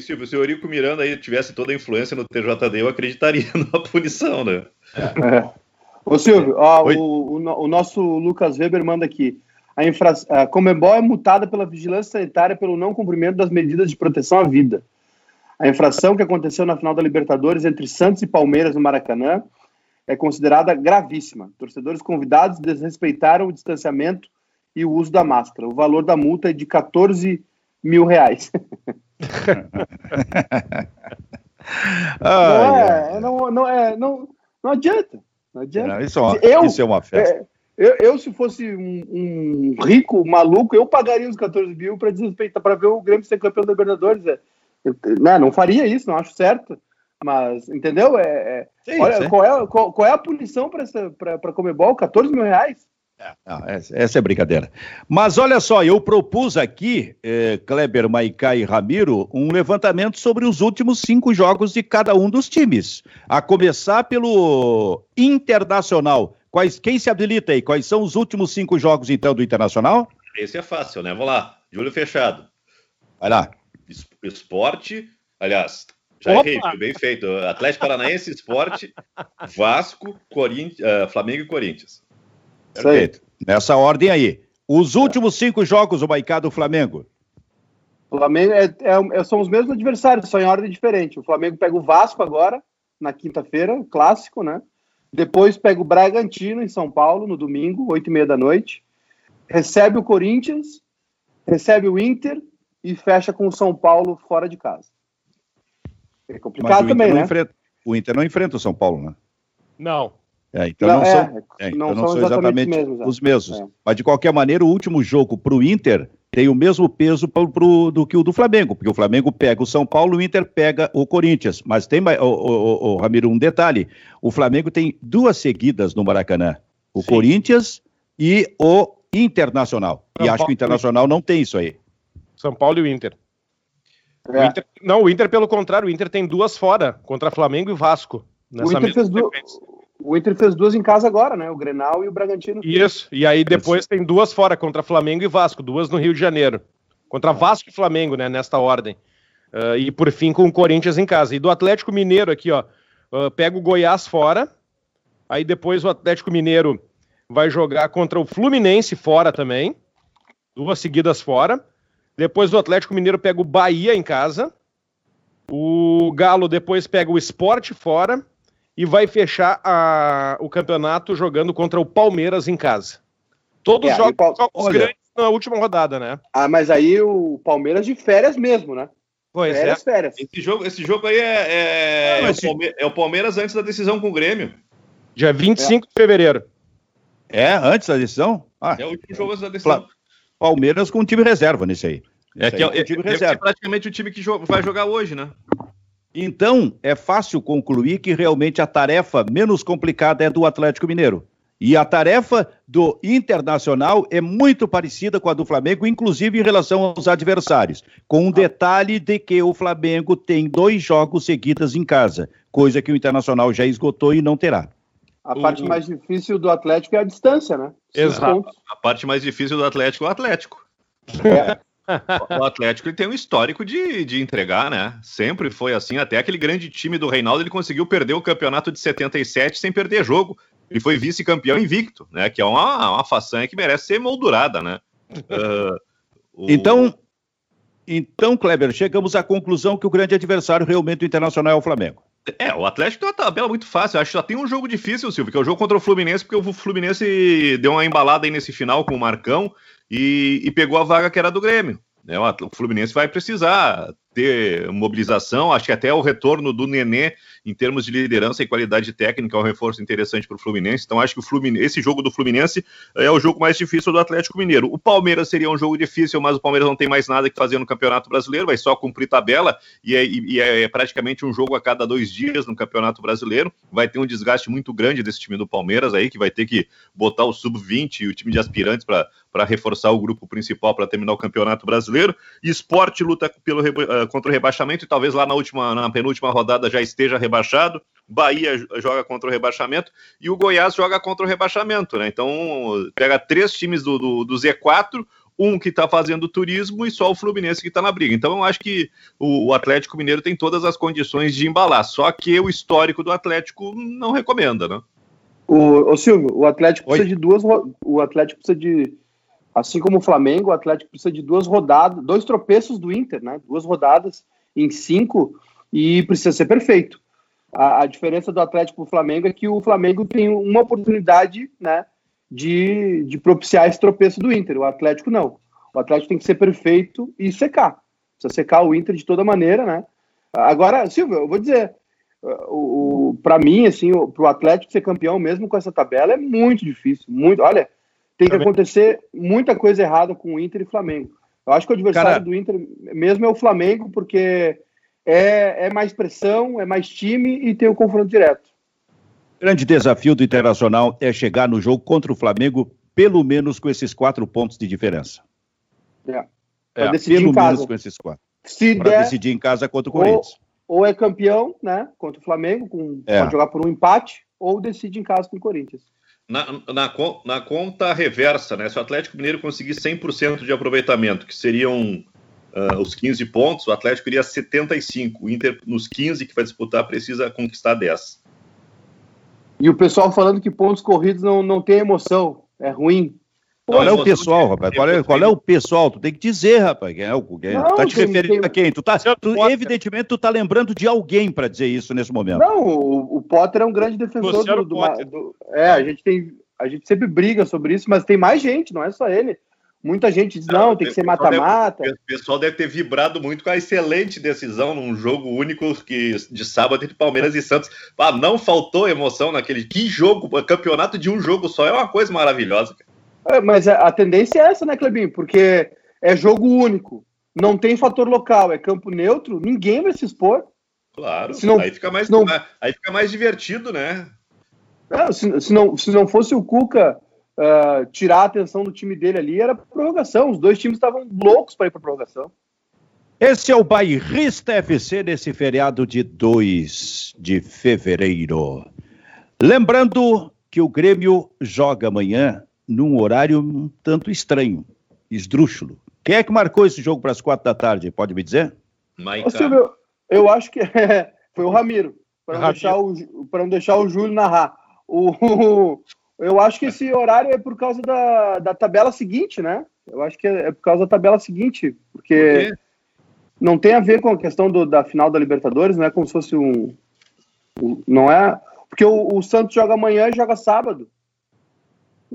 se o Eurico Miranda aí tivesse toda a influência no TJD, eu acreditaria <laughs> na punição, né? É. Ô Silvio, ó, o, o, o, nosso Lucas Weber manda aqui. A, infra... a Comembol é multada pela vigilância sanitária pelo não cumprimento das medidas de proteção à vida. A infração que aconteceu na final da Libertadores entre Santos e Palmeiras no Maracanã é considerada gravíssima. Torcedores convidados desrespeitaram o distanciamento e o uso da máscara. O valor da multa é de 14 mil reais. <laughs> <laughs> não, é, não, não, é, não, não adianta. Não adianta. Não, isso, é uma, eu, isso é uma festa. É, eu, eu, se fosse um, um, rico, maluco, eu pagaria os 14 mil para desrespeitar, para ver o Grêmio ser campeão da Libertadores. É, eu, né, não faria isso, não acho certo. Mas, entendeu? É, é sim, olha, qual, é, qual, qual, é a punição para Comebol? 14 mil reais? É, não, essa é brincadeira. Mas olha só, eu propus aqui, eh, Kleber, Maicá e Ramiro, um levantamento sobre os últimos cinco jogos de cada um dos times. A começar pelo Internacional. Quais, quem se habilita aí? Quais são os últimos cinco jogos, então, do Internacional? Esse é fácil, né? Vamos lá. Júlio fechado. Vai lá. Esporte, aliás, já Opa! errei, bem feito. Atlético Paranaense, Esporte, Vasco, uh, Flamengo e Corinthians. Perfeito. Nessa ordem aí. Os últimos cinco jogos, o Maicá do Flamengo. O Flamengo é, é, é, são os mesmos adversários, só em ordem diferente. O Flamengo pega o Vasco agora, na quinta-feira, clássico, né? Depois pega o Bragantino em São Paulo, no domingo, oito e meia da noite. Recebe o Corinthians, recebe o Inter e fecha com o São Paulo fora de casa. É complicado também, né? Enfrenta, o Inter não enfrenta o São Paulo, né? Não. É, então não, não, são, é, é, então não, não são, exatamente, mesmos, é. os mesmos. É. Mas de qualquer maneira, o último jogo para o Inter tem o mesmo peso pro, pro, do que o do Flamengo, porque o Flamengo pega o São Paulo, o Inter pega o Corinthians. Mas tem, o, o, o, Ramiro, um detalhe: o Flamengo tem duas seguidas no Maracanã: o Sim. Corinthians e o Internacional. São e acho que o Internacional não tem isso aí. São Paulo e o Inter. É. O Inter. Não, o Inter, pelo contrário, o Inter tem duas fora, contra Flamengo e Vasco. o Inter fez duas. O Inter fez duas em casa agora, né? O Grenal e o Bragantino. Isso, e aí depois tem duas fora contra Flamengo e Vasco, duas no Rio de Janeiro. Contra Vasco e Flamengo, né? Nesta ordem. Uh, e por fim com o Corinthians em casa. E do Atlético Mineiro aqui, ó. Uh, pega o Goiás fora. Aí depois o Atlético Mineiro vai jogar contra o Fluminense fora também. duas seguidas fora. Depois o Atlético Mineiro pega o Bahia em casa. O Galo depois pega o Esporte fora e vai fechar a, o campeonato jogando contra o Palmeiras em casa. Todos é, jogos, jogos Olha, grandes na última rodada, né? Ah, mas aí o Palmeiras de férias mesmo, né? Pois férias, é. férias. Esse jogo, esse jogo aí é, é, é, o Palmeiras, é, o Palmeiras antes da decisão com o Grêmio. Dia 25 é. de fevereiro. É, antes da decisão? Ah, é o último jogo antes da decisão. Palmeiras com time reserva nesse aí. É, que é, é, time reserva. praticamente o time que vai jogar hoje, né? Então, é fácil concluir que realmente a tarefa menos complicada é do Atlético Mineiro. E a tarefa do Internacional é muito parecida com a do Flamengo, inclusive em relação aos adversários, com um detalhe de que o Flamengo tem dois jogos seguidos em casa, coisa que o Internacional já esgotou e não terá. A parte mais difícil do Atlético é a distância, né? Exato. A parte mais difícil do Atlético é o Atlético. É. <laughs> o Atlético tem um histórico de, de entregar, né? Sempre foi assim. Até aquele grande time do Reinaldo ele conseguiu perder o campeonato de 77 sem perder jogo. Ele foi vice-campeão invicto, né? Que é uma, uma façanha que merece ser moldurada, né? Uh, o... Então, então, Kleber, chegamos à conclusão que o grande adversário realmente do Internacional é o Flamengo. É, o Atlético tem uma tabela muito fácil. Eu acho que só tem um jogo difícil, Silvio, que é o jogo contra o Fluminense, porque o Fluminense deu uma embalada aí nesse final com o Marcão e, e pegou a vaga que era do Grêmio. Né? O Fluminense vai precisar ter mobilização, acho que até o retorno do Nenê em termos de liderança e qualidade técnica é um reforço interessante para o Fluminense. Então acho que o Fluminense, esse jogo do Fluminense é o jogo mais difícil do Atlético Mineiro. O Palmeiras seria um jogo difícil, mas o Palmeiras não tem mais nada que fazer no Campeonato Brasileiro, vai só cumprir tabela e é, e é praticamente um jogo a cada dois dias no Campeonato Brasileiro. Vai ter um desgaste muito grande desse time do Palmeiras aí, que vai ter que botar o sub-20 e o time de aspirantes para reforçar o grupo principal para terminar o Campeonato Brasileiro. Esporte luta pelo, uh, contra o rebaixamento e talvez lá na última, na penúltima rodada já esteja rebaixado. Bahia joga contra o rebaixamento e o Goiás joga contra o rebaixamento, né? Então pega três times do, do, do Z4, um que está fazendo turismo e só o Fluminense que está na briga. Então eu acho que o, o, Atlético Mineiro tem todas as condições de embalar, só que o histórico do Atlético não recomenda, né? O, o Silvio, o Atlético Oi? precisa de duas. O Atlético precisa de Assim como o Flamengo, o Atlético precisa de duas rodadas, dois tropeços do Inter, né? Duas rodadas em cinco e precisa ser perfeito. A, a diferença do Atlético para o Flamengo é que o Flamengo tem uma oportunidade, né? De, de propiciar esse tropeço do Inter. O Atlético não. O Atlético tem que ser perfeito e secar. Precisa secar o Inter de toda maneira, né? Agora, Silvio, eu vou dizer, o, o para mim, assim, para o Atlético ser campeão mesmo com essa tabela é muito difícil. Muito. Olha, tem que acontecer muita coisa errada com o Inter e Flamengo. Eu acho que o adversário Cara... do Inter mesmo é o Flamengo, porque é, é mais pressão, é mais time e tem o confronto direto. O grande desafio do Internacional é chegar no jogo contra o Flamengo, pelo menos com esses quatro pontos de diferença. É. é decidir pelo menos com esses quatro. Para decidir em casa contra o Corinthians. Ou, ou, é campeão, né? Contra o Flamengo, com, é. pode jogar por um empate, ou decide em casa com o Corinthians na, na, na, conta reversa, né? Se o Atlético Mineiro conseguir 100% de aproveitamento, que seriam uh, os 15 pontos, o Atlético iria 75. O Inter, nos 15 que vai disputar, precisa conquistar 10. E o pessoal falando que pontos corridos não, não tem emoção, é ruim. Qual é o pessoal, rapaz? Qual é, qual é o pessoal? Tu tem que dizer, rapaz. Quem é o, quem, é? não, tá te tem, referindo tem... a quem? Tu tá, tu, evidentemente, tu tá lembrando de alguém para dizer isso nesse momento. Não, o, o Potter é um grande defensor do, do, do, É, a gente tem. A gente sempre briga sobre isso, mas tem mais gente, não é só ele. Muita gente diz, não, tem que ser mata-mata. O pessoal deve ter vibrado muito com a excelente decisão num jogo único que, de sábado entre Palmeiras e Santos. Ah, não faltou emoção naquele. Que jogo! Campeonato de um jogo só é uma coisa maravilhosa. Cara. É, mas a, tendência é essa, né, Clebinho? Porque é jogo único, não tem fator local, é campo neutro, ninguém vai se expor. Claro, não, aí, fica mais, não, aí fica mais divertido, né? É, se, se, não, se não fosse o Cuca uh, tirar a atenção do time dele ali, era prorrogação. Os dois times estavam loucos para ir para prorrogação. Esse é o Bairrista FC nesse feriado de 2 de fevereiro. Lembrando que o Grêmio joga amanhã num horário um tanto estranho, esdrúxulo. Quem é que marcou esse jogo para as quatro da tarde? Pode me dizer? Ô, Silvio, eu acho que é, <laughs> foi o Ramiro, para não, deixar o, não deixar o Júlio narrar. O, <laughs> eu acho que esse horário é por causa da, da tabela seguinte, né? Eu acho que é, é por causa da tabela seguinte, porque por não tem a ver com a questão do, da final da Libertadores, não é como se fosse um. um não é. Porque o, o, Santos joga amanhã e joga sábado.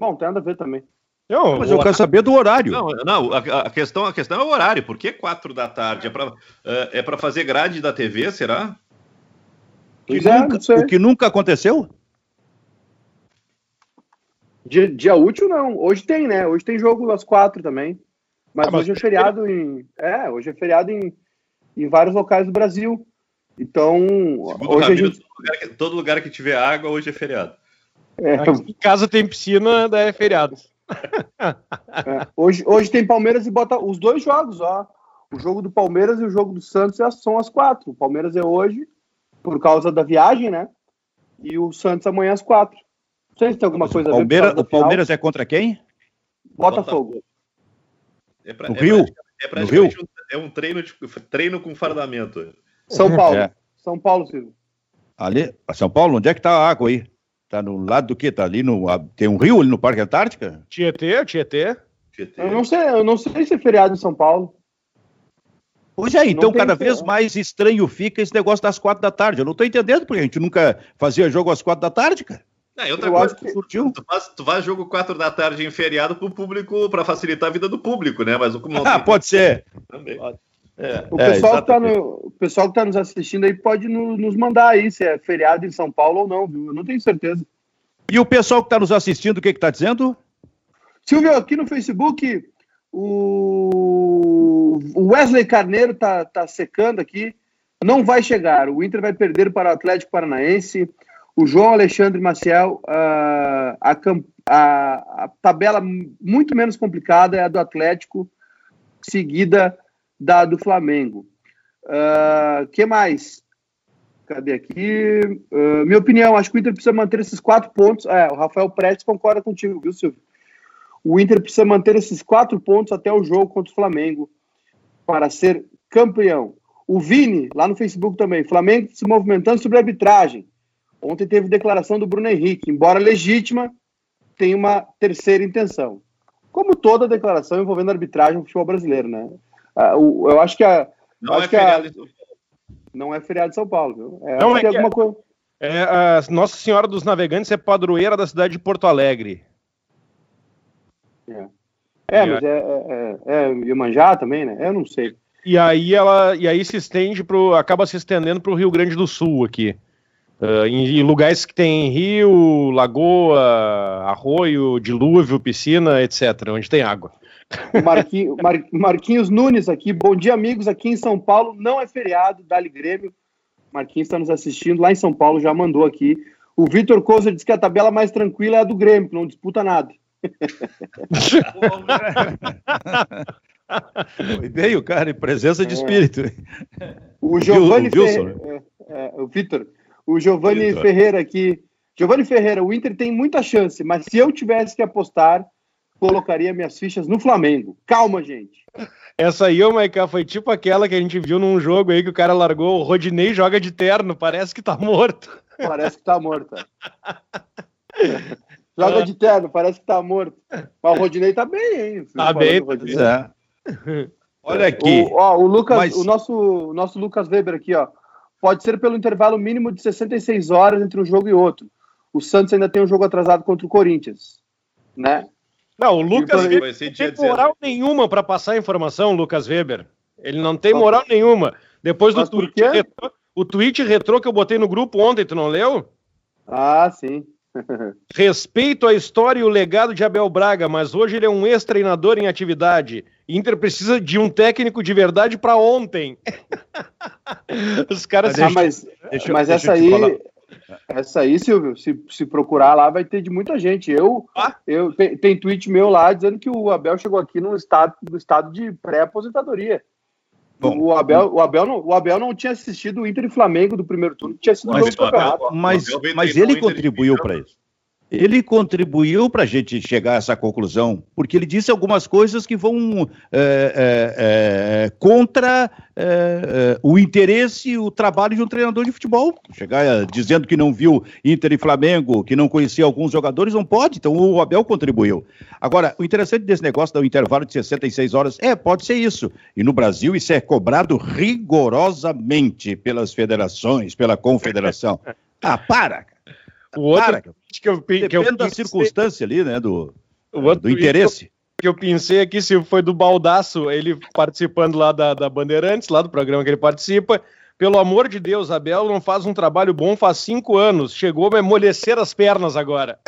Bom, tem nada a ver também. Não, mas eu quero saber do horário. Não, não a, a, questão, a questão é o horário. Por que quatro da tarde? É para é, é fazer grade da TV, será? Que é, nunca, o que nunca aconteceu? Dia, dia útil não. Hoje tem, né? Hoje tem jogo às quatro também. Mas, ah, mas hoje é feriado em. É, hoje é feriado em, em vários locais do Brasil. Então, Segundo hoje Ramiro, gente... todo, lugar que, todo lugar que tiver água, hoje é feriado. É. em casa tem piscina, daí é feriado. É. Hoje, hoje tem Palmeiras e bota os dois jogos, ó. O jogo do Palmeiras e o jogo do Santos são as quatro. O Palmeiras é hoje, por causa da viagem, né? E o Santos amanhã às quatro. Não sei se tem alguma coisa Palmeira, a ver com O Palmeiras é contra quem? Botafogo. É pra, no é Rio? É, no Rio? é um treino, de, treino com fardamento. São Paulo. É. São Paulo, Silvio. Ali, São Paulo, onde é que tá a água aí? Tá no lado do quê? Tá ali no. Tem um rio ali no Parque Antártica? Tietê, Tietê. Tietê. Eu não sei, eu não sei se é feriado em São Paulo. Pois é, então cada vez mais estranho fica esse negócio das quatro da tarde. Eu não tô entendendo, porque a gente nunca fazia jogo às quatro da tarde, cara. Não, outra eu coisa, acho que surgiu. Tu faz, tu faz jogo 4 da tarde em feriado pro público, para facilitar a vida do público, né? Mas o não Ah, pode ser. Também. É, o, pessoal é, que tá no, o pessoal que tá nos assistindo aí pode no, nos mandar aí se é feriado em São Paulo ou não, viu? Eu não tenho certeza. E o pessoal que está nos assistindo, o que está dizendo? Silvio, aqui no Facebook, o Wesley Carneiro tá, tá secando aqui. Não vai chegar. O Inter vai perder para o Atlético Paranaense. O João Alexandre Maciel, uh, a, a, a, tabela muito menos complicada é a do Atlético, seguida da do Flamengo. Uh, que mais? Cadê aqui? Uh, minha opinião, acho que o Inter precisa manter esses quatro pontos. É, o Rafael Prestes concorda contigo, viu, Silvio? O Inter precisa manter esses quatro pontos até o jogo contra o Flamengo para ser campeão. O Vini, lá no Facebook também, Flamengo se movimentando sobre a arbitragem. Ontem teve declaração do Bruno Henrique, embora legítima, tem uma terceira intenção. Como toda declaração envolvendo arbitragem no futebol brasileiro, né? Ah, eu acho que a. Não é feriado. A, não é feriado de São Paulo, viu? É, não, é que alguma coisa. É, a Nossa Senhora dos Navegantes é padroeira da cidade de Porto Alegre. É, é mas é, é, é, é Iemanjá também, né? Eu não sei. E aí ela e aí se estende pro, acaba se estendendo para o Rio Grande do Sul aqui. Uh, em, em, lugares que tem rio, lagoa, arroio, dilúvio, piscina, etc., onde tem água. Marquinhos, Mar, Marquinhos Nunes aqui, bom dia, amigos. Aqui em São Paulo não é feriado, Dali Grêmio. Marquinhos está nos assistindo lá em São Paulo, já mandou aqui. O Vitor Cousa diz que a tabela mais tranquila é a do Grêmio, que não disputa nada. <laughs> Veio, cara, em presença de é. espírito. O Giovanni Ferreira, é, é, o Vitor, o Giovanni Ferreira aqui. Giovanni Ferreira, o Inter tem muita chance, mas se eu tivesse que apostar, colocaria minhas fichas no Flamengo. Calma, gente. Essa aí, ô Maiká, foi tipo aquela que a gente viu num jogo aí que o cara largou, o Rodinei joga de terno, parece que tá morto. Parece que tá morto. <laughs> joga ah. de terno, parece que tá morto. Mas o Rodinei tá bem, hein? Tá bem, é. Olha aqui. O, ó, o Lucas, Mas... o nosso, o nosso Lucas Weber aqui, ó pode ser pelo intervalo mínimo de 66 horas entre um jogo e outro. O Santos ainda tem um jogo atrasado contra o Corinthians, né? Não, o Lucas Weber não tem moral nenhuma para passar a informação, Lucas Weber. Ele não tem moral nenhuma. Depois do tweet retrô, o tweet retrô que eu botei no grupo ontem, tu não leu? Ah, sim. <laughs> Respeito a história e o legado de Abel Braga, mas hoje ele é um ex-treinador em atividade. Inter precisa de um técnico de verdade para ontem. <laughs> Os caras. Ah, mas, deixa, mas deixa essa aí, essa aí, Silvio, se, se procurar lá, vai ter de muita gente. Eu, ah? eu tem, tem tweet meu lá dizendo que o Abel chegou aqui no estado, no estado de pré-aposentadoria. O Abel, o, Abel não, o Abel não tinha assistido o Inter e Flamengo do primeiro turno, tinha sido mas, o campeonato. Mas, mas ele contribuiu para isso. Ele contribuiu para a gente chegar a essa conclusão, porque ele disse algumas coisas que vão é, é, é, contra é, é, o interesse e o trabalho de um treinador de futebol. Chegar é, dizendo que não viu Inter e Flamengo, que não conhecia alguns jogadores, não pode, então o Abel contribuiu. Agora, o interessante desse negócio do intervalo de 66 horas, é, pode ser isso. E no Brasil isso é cobrado rigorosamente pelas federações, pela confederação. <laughs> Ah, para, o outro para, que eu, que eu da circunstância ali, né? Do, do interesse. Que eu pensei aqui se foi do Baldaço, ele participando lá da, da Bandeirantes, lá do programa que ele participa. Pelo amor de Deus, Abel não faz um trabalho bom faz cinco anos. Chegou a amolecer as pernas agora.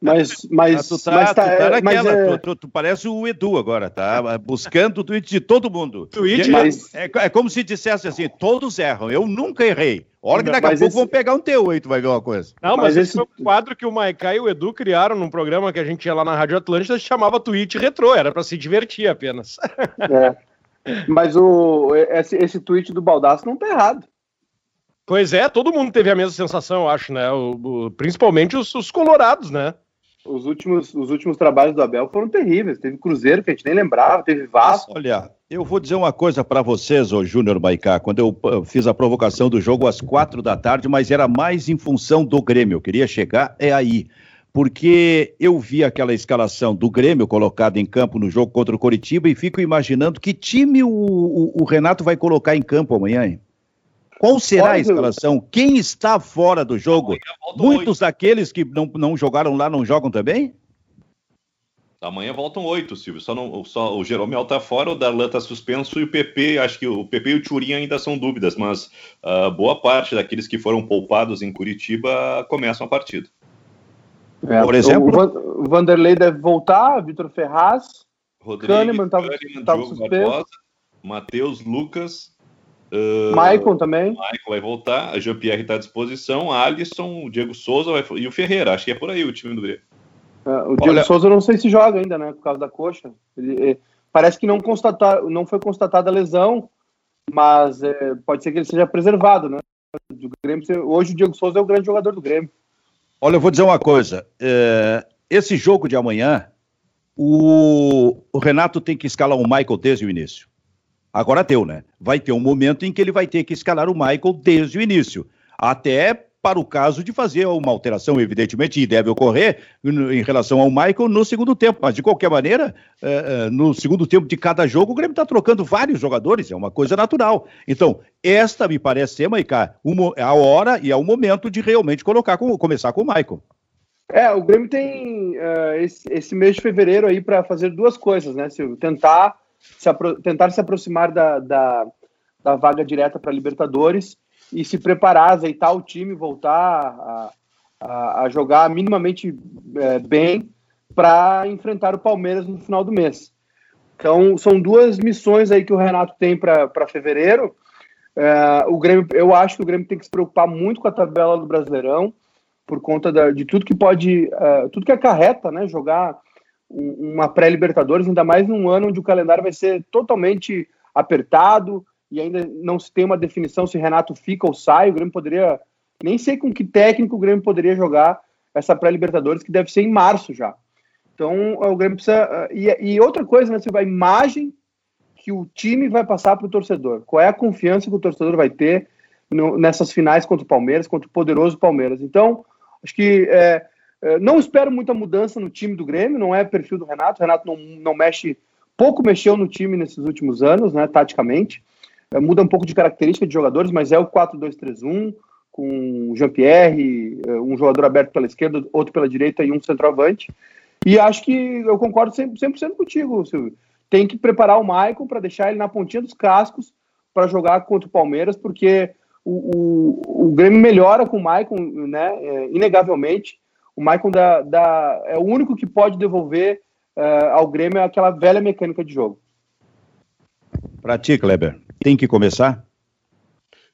Mas, mas, ah, tu tá, mas, tá, tu tá naquela, é... tu, tu, parece o Edu agora, tá? Buscando o tweet de todo mundo. Tweet, mas... é, é, como se dissesse assim: todos erram, eu nunca errei. Olha que daqui a pouco esse... vão pegar um teu aí, tu vai ver uma coisa. Não, mas, mas esse foi um quadro que o Maiká e o Edu criaram num programa que a gente ia lá na Rádio Atlântida, se chamava Tweet Retrô, era para se divertir apenas. É. Mas o, esse, esse tweet do Baldaço não tá errado. Pois é, todo mundo teve a mesma sensação, eu acho, né? O, o, principalmente os, os, colorados, né? Os últimos, os últimos trabalhos do Abel foram terríveis. Teve Cruzeiro, que a gente nem lembrava, teve Vasco. Olha, eu vou dizer uma coisa para vocês, ô Júnior Baicá, quando eu fiz a provocação do jogo às quatro da tarde, mas era mais em função do Grêmio. Eu queria chegar, é aí porque eu vi aquela escalação do Grêmio colocada em campo no jogo contra o Coritiba e fico imaginando que time o, o, o Renato vai colocar em campo amanhã. Hein? Qual será a escalação? Quem está fora do jogo? Muitos daqueles que não, não jogaram lá não jogam também? Amanhã voltam oito, Silvio. Só, não, só o Jeromel está fora, o Darlan está suspenso e o PP, acho que o PP e o Turim ainda são dúvidas, mas uh, boa parte daqueles que foram poupados em Curitiba começam a partida. É, Por exemplo, o Vanderlei deve voltar, Vitor Ferraz, Rodrigo, Kahneman estava suspenso. Matheus, Lucas. Uh, Maicon também. Maicon vai voltar, a Jean-Pierre está à disposição, Alisson, o Diego Souza vai, e o Ferreira. Acho que é por aí o time do Grêmio. Uh, o Diego Olha... Souza não sei se joga ainda, né? Por causa da coxa. Ele, ele, parece que não, constatar, não foi constatada a lesão, mas é, pode ser que ele seja preservado, né? Grêmio, hoje o Diego Souza é o grande jogador do Grêmio. Olha, eu vou dizer uma coisa. É, esse jogo de amanhã, o, o, Renato tem que escalar o Michael desde o início. Agora deu, né? Vai ter um momento em que ele vai ter que escalar o Michael desde o início. Até para o caso de fazer uma alteração, evidentemente, e deve ocorrer em relação ao Michael no segundo tempo. Mas, de qualquer maneira, é, é, no segundo tempo de cada jogo, o Grêmio está trocando vários jogadores, é uma coisa natural. Então, esta me parece ser, Maicá, a hora e é o momento de realmente colocar com, começar com o Michael. É, o Grêmio tem uh, esse, esse, mês de fevereiro aí para fazer duas coisas, né, Silvio? Tentar se, tentar se aproximar da, da, da vaga direta para Libertadores e se preparar, azeitar o time, voltar a, a, a jogar minimamente é, bem para enfrentar o Palmeiras no final do mês. Então, são duas missões aí que o Renato tem para fevereiro. É, o Grêmio, eu acho que o Grêmio tem que se preocupar muito com a tabela do Brasileirão, por conta da, de tudo que pode, uh, tudo que acarreta, né? Jogar uma pré-Libertadores, ainda mais num ano onde o calendário vai ser totalmente apertado, e ainda não se tem uma definição se Renato fica ou sai. O Grêmio poderia. Nem sei com que técnico o Grêmio poderia jogar essa pré-Libertadores, que deve ser em março já. Então o Grêmio precisa. E, e outra coisa, né? A imagem que o time vai passar para o torcedor. Qual é a confiança que o torcedor vai ter no, nessas finais contra o Palmeiras, contra o poderoso Palmeiras. Então, acho que é, é, não espero muita mudança no time do Grêmio, não é perfil do Renato. O Renato não, não mexe, pouco mexeu no time nesses últimos anos, né, taticamente. É, muda um pouco de característica de jogadores, mas é o 4-2-3-1, com Jean-Pierre, é, um jogador aberto pela esquerda, outro pela direita e um centroavante. E acho que eu concordo 100%, 100 contigo, Silvio. Tem que preparar o Maicon para deixar ele na pontinha dos cascos para jogar contra o Palmeiras, porque o, o, o Grêmio melhora com o Maicon, né, é, inegavelmente. O Maicon da, da, é o único que pode devolver uh, ao Grêmio aquela velha mecânica de jogo. Para ti, Kleber tem que começar?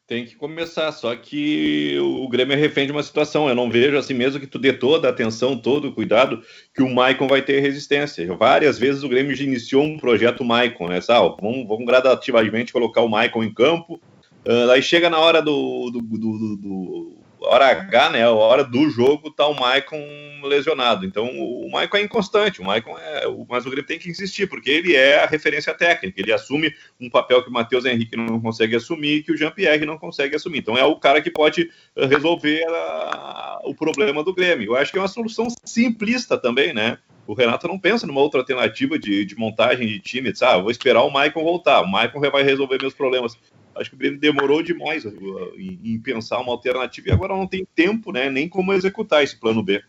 Tem que começar, só que o Grêmio é refém de uma situação. Eu não vejo assim, mesmo que tu dê toda a atenção, todo o cuidado, que o Maicon vai ter resistência. Várias vezes o Grêmio já iniciou um projeto Maicon, né? Sabe? Vamos, vamos gradativamente colocar o Maicon em campo. Uh, aí chega na hora do, do, do, do hora H, né, a hora do jogo, tá o Maicon lesionado. Então o Maicon é inconstante, o Maicon é. Mas o Grêmio tem que insistir, porque ele é a referência técnica, ele assume um papel que o Matheus Henrique não consegue assumir, que o Jean-Pierre não consegue assumir. Então é o cara que pode eh, resolver a, o problema do Grêmio. Eu acho que é uma solução simplista também, né? O Renato não pensa numa outra alternativa de, de montagem de time, diz, ah, vou esperar o Maicon voltar, o Maicon vai resolver meus problemas. Acho que o Grêmio demorou demais uh, em, pensar uma alternativa e agora não tem tempo, né, nem como executar esse plano B.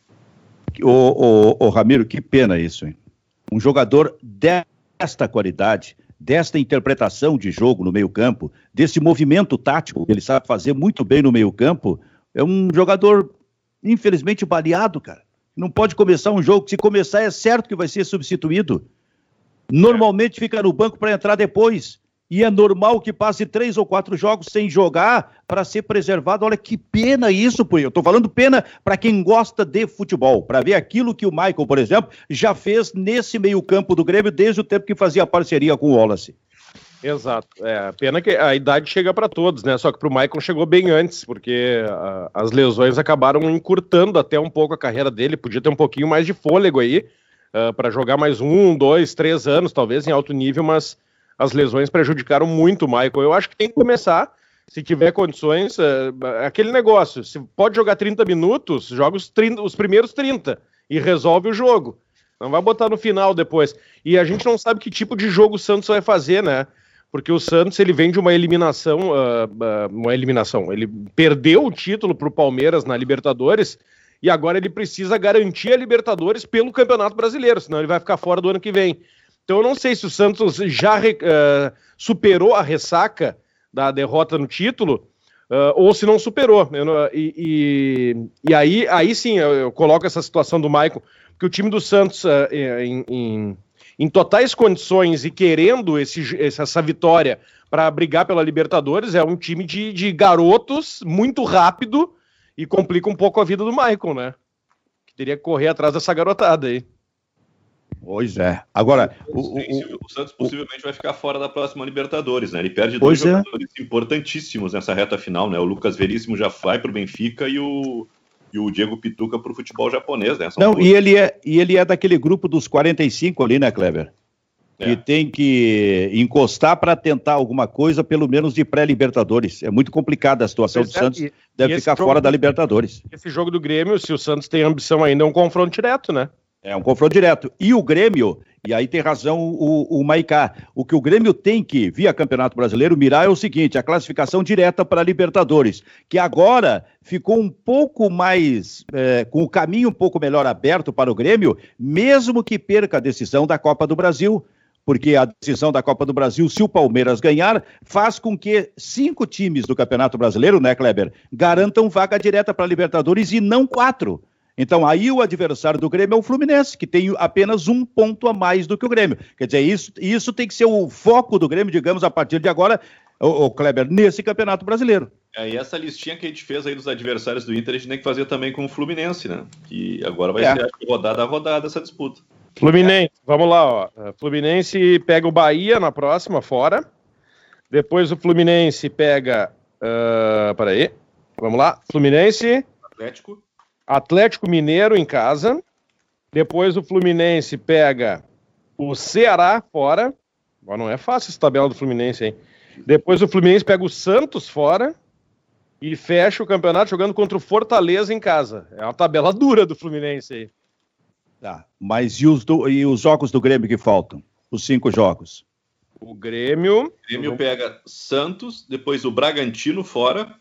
Ô, ô, ô Ramiro, que pena isso, hein? Um jogador desta qualidade, desta interpretação de jogo no meio-campo, desse movimento tático que ele sabe fazer muito bem no meio-campo, é um jogador, infelizmente, baleado, cara. Não pode começar um jogo, se começar é certo que vai ser substituído. Normalmente fica no banco para entrar depois e é normal que passe três ou quatro jogos sem jogar para ser preservado. Olha que pena isso, pô. Eu estou falando pena para quem gosta de futebol, para ver aquilo que o Michael, por exemplo, já fez nesse meio-campo do Grêmio desde o tempo que fazia parceria com o Wallace. Exato. É, pena que a idade chega para todos, né? Só que para o Michael chegou bem antes, porque uh, as lesões acabaram encurtando até um pouco a carreira dele. Podia ter um pouquinho mais de fôlego aí uh, ah, para jogar mais um, dois, três anos, talvez em alto nível, mas as lesões prejudicaram muito o Michael. Eu acho que tem que começar, se tiver condições, é, aquele negócio. Se pode jogar 30 minutos, joga os, 30, os primeiros 30 e resolve o jogo. Não vai botar no final depois. E a gente não sabe que tipo de jogo o Santos vai fazer, né? Porque o Santos ele vem de uma eliminação, uh, uh, uma eliminação. Ele perdeu o título para o Palmeiras na Libertadores e agora ele precisa garantir a Libertadores pelo Campeonato Brasileiro, senão ele vai ficar fora do ano que vem. Então eu não sei se o Santos já uh, superou a ressaca da derrota no título uh, ou se não superou. E, e, e, aí, aí sim eu, eu, coloco essa situação do Maicon, porque o time do Santos uh, em, em, em, totais condições e querendo esse, essa vitória para brigar pela Libertadores é um time de, de garotos muito rápido e complica um pouco a vida do Maicon, né? Que teria que correr atrás dessa garotada aí. Pois é. Agora, o, o, o, Santos possivelmente vai ficar fora da próxima Libertadores, né? Ele perde dois é. jogadores importantíssimos nessa reta final, né? O Lucas Veríssimo já vai para o Benfica e o, e o Diego Pituca para o futebol japonês, né? São Não, e ele, é, e ele é daquele grupo dos 45 ali, né, Kleber? É. Que tem que encostar para tentar alguma coisa, pelo menos de pré-Libertadores. É muito complicada a situação do é, Santos, e, deve e ficar fora da Libertadores. Esse jogo do Grêmio, se o Santos tem ambição ainda, é um confronto direto, né? É um confronto direto. E o Grêmio, e aí tem razão o, o Maicá, o que o Grêmio tem que, via Campeonato Brasileiro, mirar é o seguinte: a classificação direta para a Libertadores, que agora ficou um pouco mais, é, com o caminho um pouco melhor aberto para o Grêmio, mesmo que perca a decisão da Copa do Brasil. Porque a decisão da Copa do Brasil, se o Palmeiras ganhar, faz com que cinco times do Campeonato Brasileiro, né, Kleber, garantam vaga direta para a Libertadores e não quatro. Então, aí o adversário do Grêmio é o Fluminense, que tem apenas um ponto a mais do que o Grêmio. Quer dizer, isso, isso tem que ser o foco do Grêmio, digamos, a partir de agora, o, o Kleber, nesse Campeonato Brasileiro. É, e essa listinha que a gente fez aí dos adversários do Inter, a gente tem que fazer também com o Fluminense, né? Que agora vai é. ser rodada a rodada essa disputa. Fluminense, é. vamos lá, ó. Fluminense pega o Bahia na próxima, fora. Depois o Fluminense pega. Uh, peraí. Vamos lá. Fluminense. Atlético. Atlético Mineiro em casa. Depois o Fluminense pega o Ceará fora. Agora não é fácil essa tabela do Fluminense, hein? Depois o Fluminense pega o Santos fora e fecha o campeonato jogando contra o Fortaleza em casa. É uma tabela dura do Fluminense aí. Tá, mas e os, do, e os jogos do Grêmio que faltam? Os cinco jogos. O Grêmio. O Grêmio pega Santos, depois o Bragantino fora,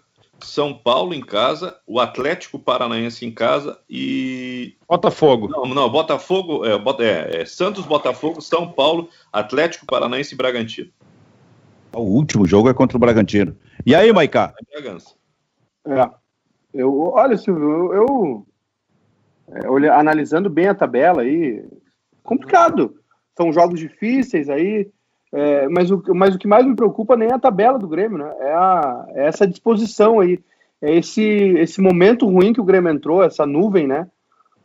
são Paulo em casa, o Atlético Paranaense em casa e. Botafogo. Não, não, Botafogo, é, é, é Santos, Botafogo, São Paulo, Atlético Paranaense e Bragantino. O último jogo é contra o Bragantino. E aí, Maicá? É, eu, olha, Silvio, eu, eu é, analisando bem a tabela aí, complicado. São jogos difíceis aí. É, mas, o, mas o que mais me preocupa nem é a tabela do Grêmio, né? É, a, é essa disposição aí. É esse, esse momento ruim que o Grêmio entrou, essa nuvem, né?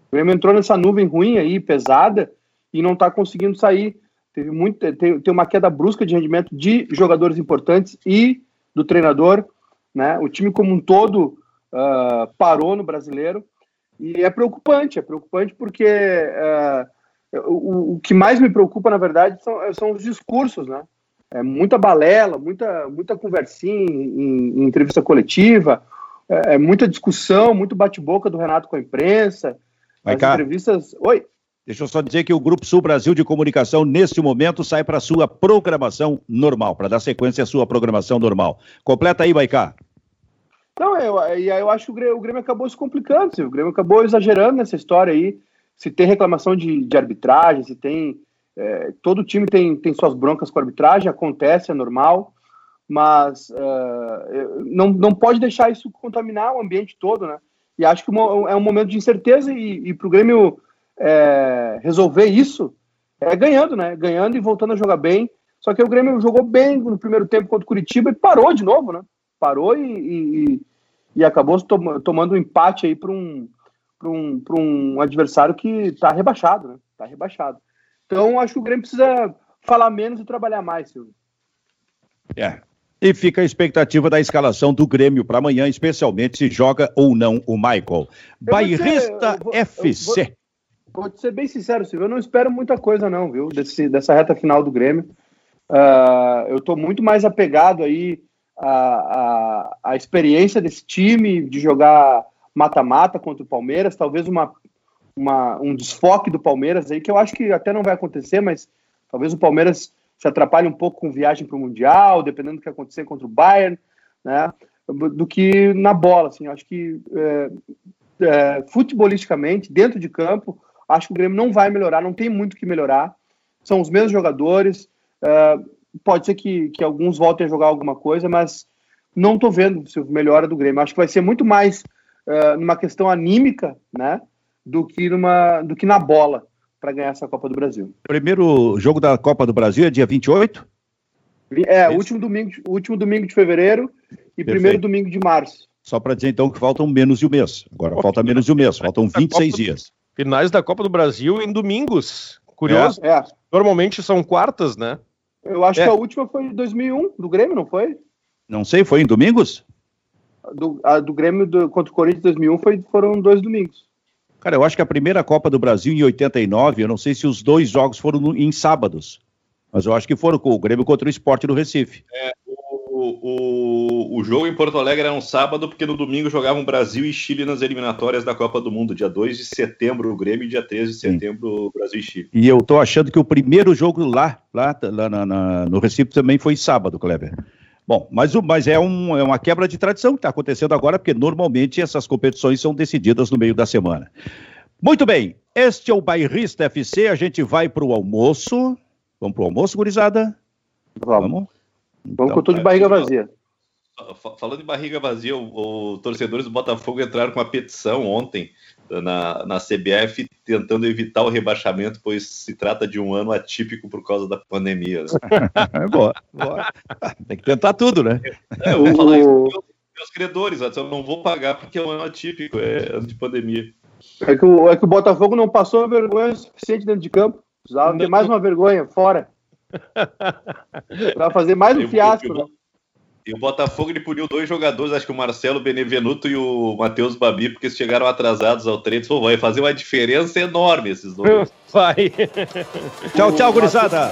O Grêmio entrou nessa nuvem ruim aí, pesada, e não está conseguindo sair. Teve muito, tem, tem uma queda brusca de rendimento de jogadores importantes e do treinador, né? O time como um todo uh, parou no brasileiro. E é preocupante, é preocupante porque uh, o, o, que mais me preocupa, na verdade, são, são os discursos, né? É muita balela, muita, muita conversinha em, em entrevista coletiva, é, é, muita discussão, muito bate-boca do Renato com a imprensa. Vai as cá. entrevistas. Oi. Deixa eu só dizer que o Grupo Sul Brasil de Comunicação, neste momento, sai para a sua programação normal, para dar sequência à sua programação normal. Completa aí, Baicá. Não, eu, eu acho que o Grêmio, o Grêmio acabou se complicando, o Grêmio acabou exagerando nessa história aí. Se tem reclamação de, de arbitragem, se tem. É, todo time tem, tem suas broncas com a arbitragem, acontece, é normal, mas uh, não, não pode deixar isso contaminar o ambiente todo, né? E acho que é um momento de incerteza e, e para o Grêmio é, resolver isso é ganhando, né? Ganhando e voltando a jogar bem. Só que o Grêmio jogou bem no primeiro tempo contra o Curitiba e parou de novo, né? Parou e, e, e acabou tom, tomando um empate aí para um, um, um adversário que está rebaixado, né? Está rebaixado. Então acho que o Grêmio precisa falar menos e trabalhar mais, Silvio. É, e fica a expectativa da escalação do Grêmio para amanhã, especialmente se joga ou não o Michael. Bairrista vou, FC. Vou te ser bem sincero, Silvio, eu não espero muita coisa não, viu, desse, dessa reta final do Grêmio. Uh, eu estou muito mais apegado aí à, à, à, experiência desse time de jogar mata-mata contra o Palmeiras, talvez uma, uma, um desfoque do Palmeiras aí, que eu acho que até não vai acontecer, mas talvez o Palmeiras se atrapalhe um pouco com viagem para o Mundial, dependendo do que acontecer contra o Bayern, né, do que na bola, assim, acho que é, é, futebolisticamente, dentro de campo, Acho que o Grêmio não vai melhorar, não tem muito que melhorar. São os mesmos jogadores. Uh, pode ser que, que alguns voltem a jogar alguma coisa, mas não estou vendo se melhora do Grêmio. Acho que vai ser muito mais uh, numa questão anímica, né? Do que, numa, do que na bola para ganhar essa Copa do Brasil. Primeiro jogo da Copa do Brasil é dia 28? É, é último domingo, último domingo de fevereiro e Perfeito. primeiro domingo de março. Só para dizer então que faltam menos de um mês. Agora falta menos de um mês, faltam 26 dias. Finais da Copa do Brasil em domingos. Curioso. É, é. Normalmente são quartas, né? Eu acho é. que a última foi em 2001, do Grêmio, não foi? Não sei, foi em domingos? Do, a do Grêmio do, contra o Corinthians 2001 foi, foram dois domingos. Cara, eu acho que a primeira Copa do Brasil em 89, eu não sei se os dois jogos foram no, em sábados, mas eu acho que foram com o Grêmio contra o Esporte do Recife. É, o, o, jogo em Porto Alegre era um sábado, porque no domingo jogavam Brasil e Chile nas eliminatórias da Copa do Mundo. Dia 2 de setembro o Grêmio e dia 13 de setembro o Brasil e Chile. E eu tô achando que o primeiro jogo lá, lá, lá na, na, no Recife também foi sábado, Kleber. Bom, mas, mas é, um, é uma quebra de tradição que está acontecendo agora, porque normalmente essas competições são decididas no meio da semana. Muito bem, este é o Bairrista FC, a gente vai para o almoço. Vamos para o almoço, gurizada? Vamos. Vamos? Então, com tudo de barriga vazia. Falando de barriga vazia, os torcedores do Botafogo entraram com uma petição ontem na, na CBF tentando evitar o rebaixamento, pois se trata de um ano atípico por causa da pandemia. Né? <laughs> boa, boa. Tem que tentar tudo, né? É, eu vou falar isso para meus, meus credores, eu não vou pagar porque é um ano atípico, é ano de pandemia. É que, o, é que o Botafogo não passou a vergonha suficiente dentro de campo. Precisava ter mais uma vergonha fora. <laughs> Pra fazer mais um fiasco, né? E o Botafogo ele puniu dois jogadores, acho que o Marcelo Benevenuto e o Matheus Babi, porque eles chegaram atrasados ao treino. Pô, vai fazer uma diferença enorme esses dois. <laughs> Vai. tchau, tchau, gurizada.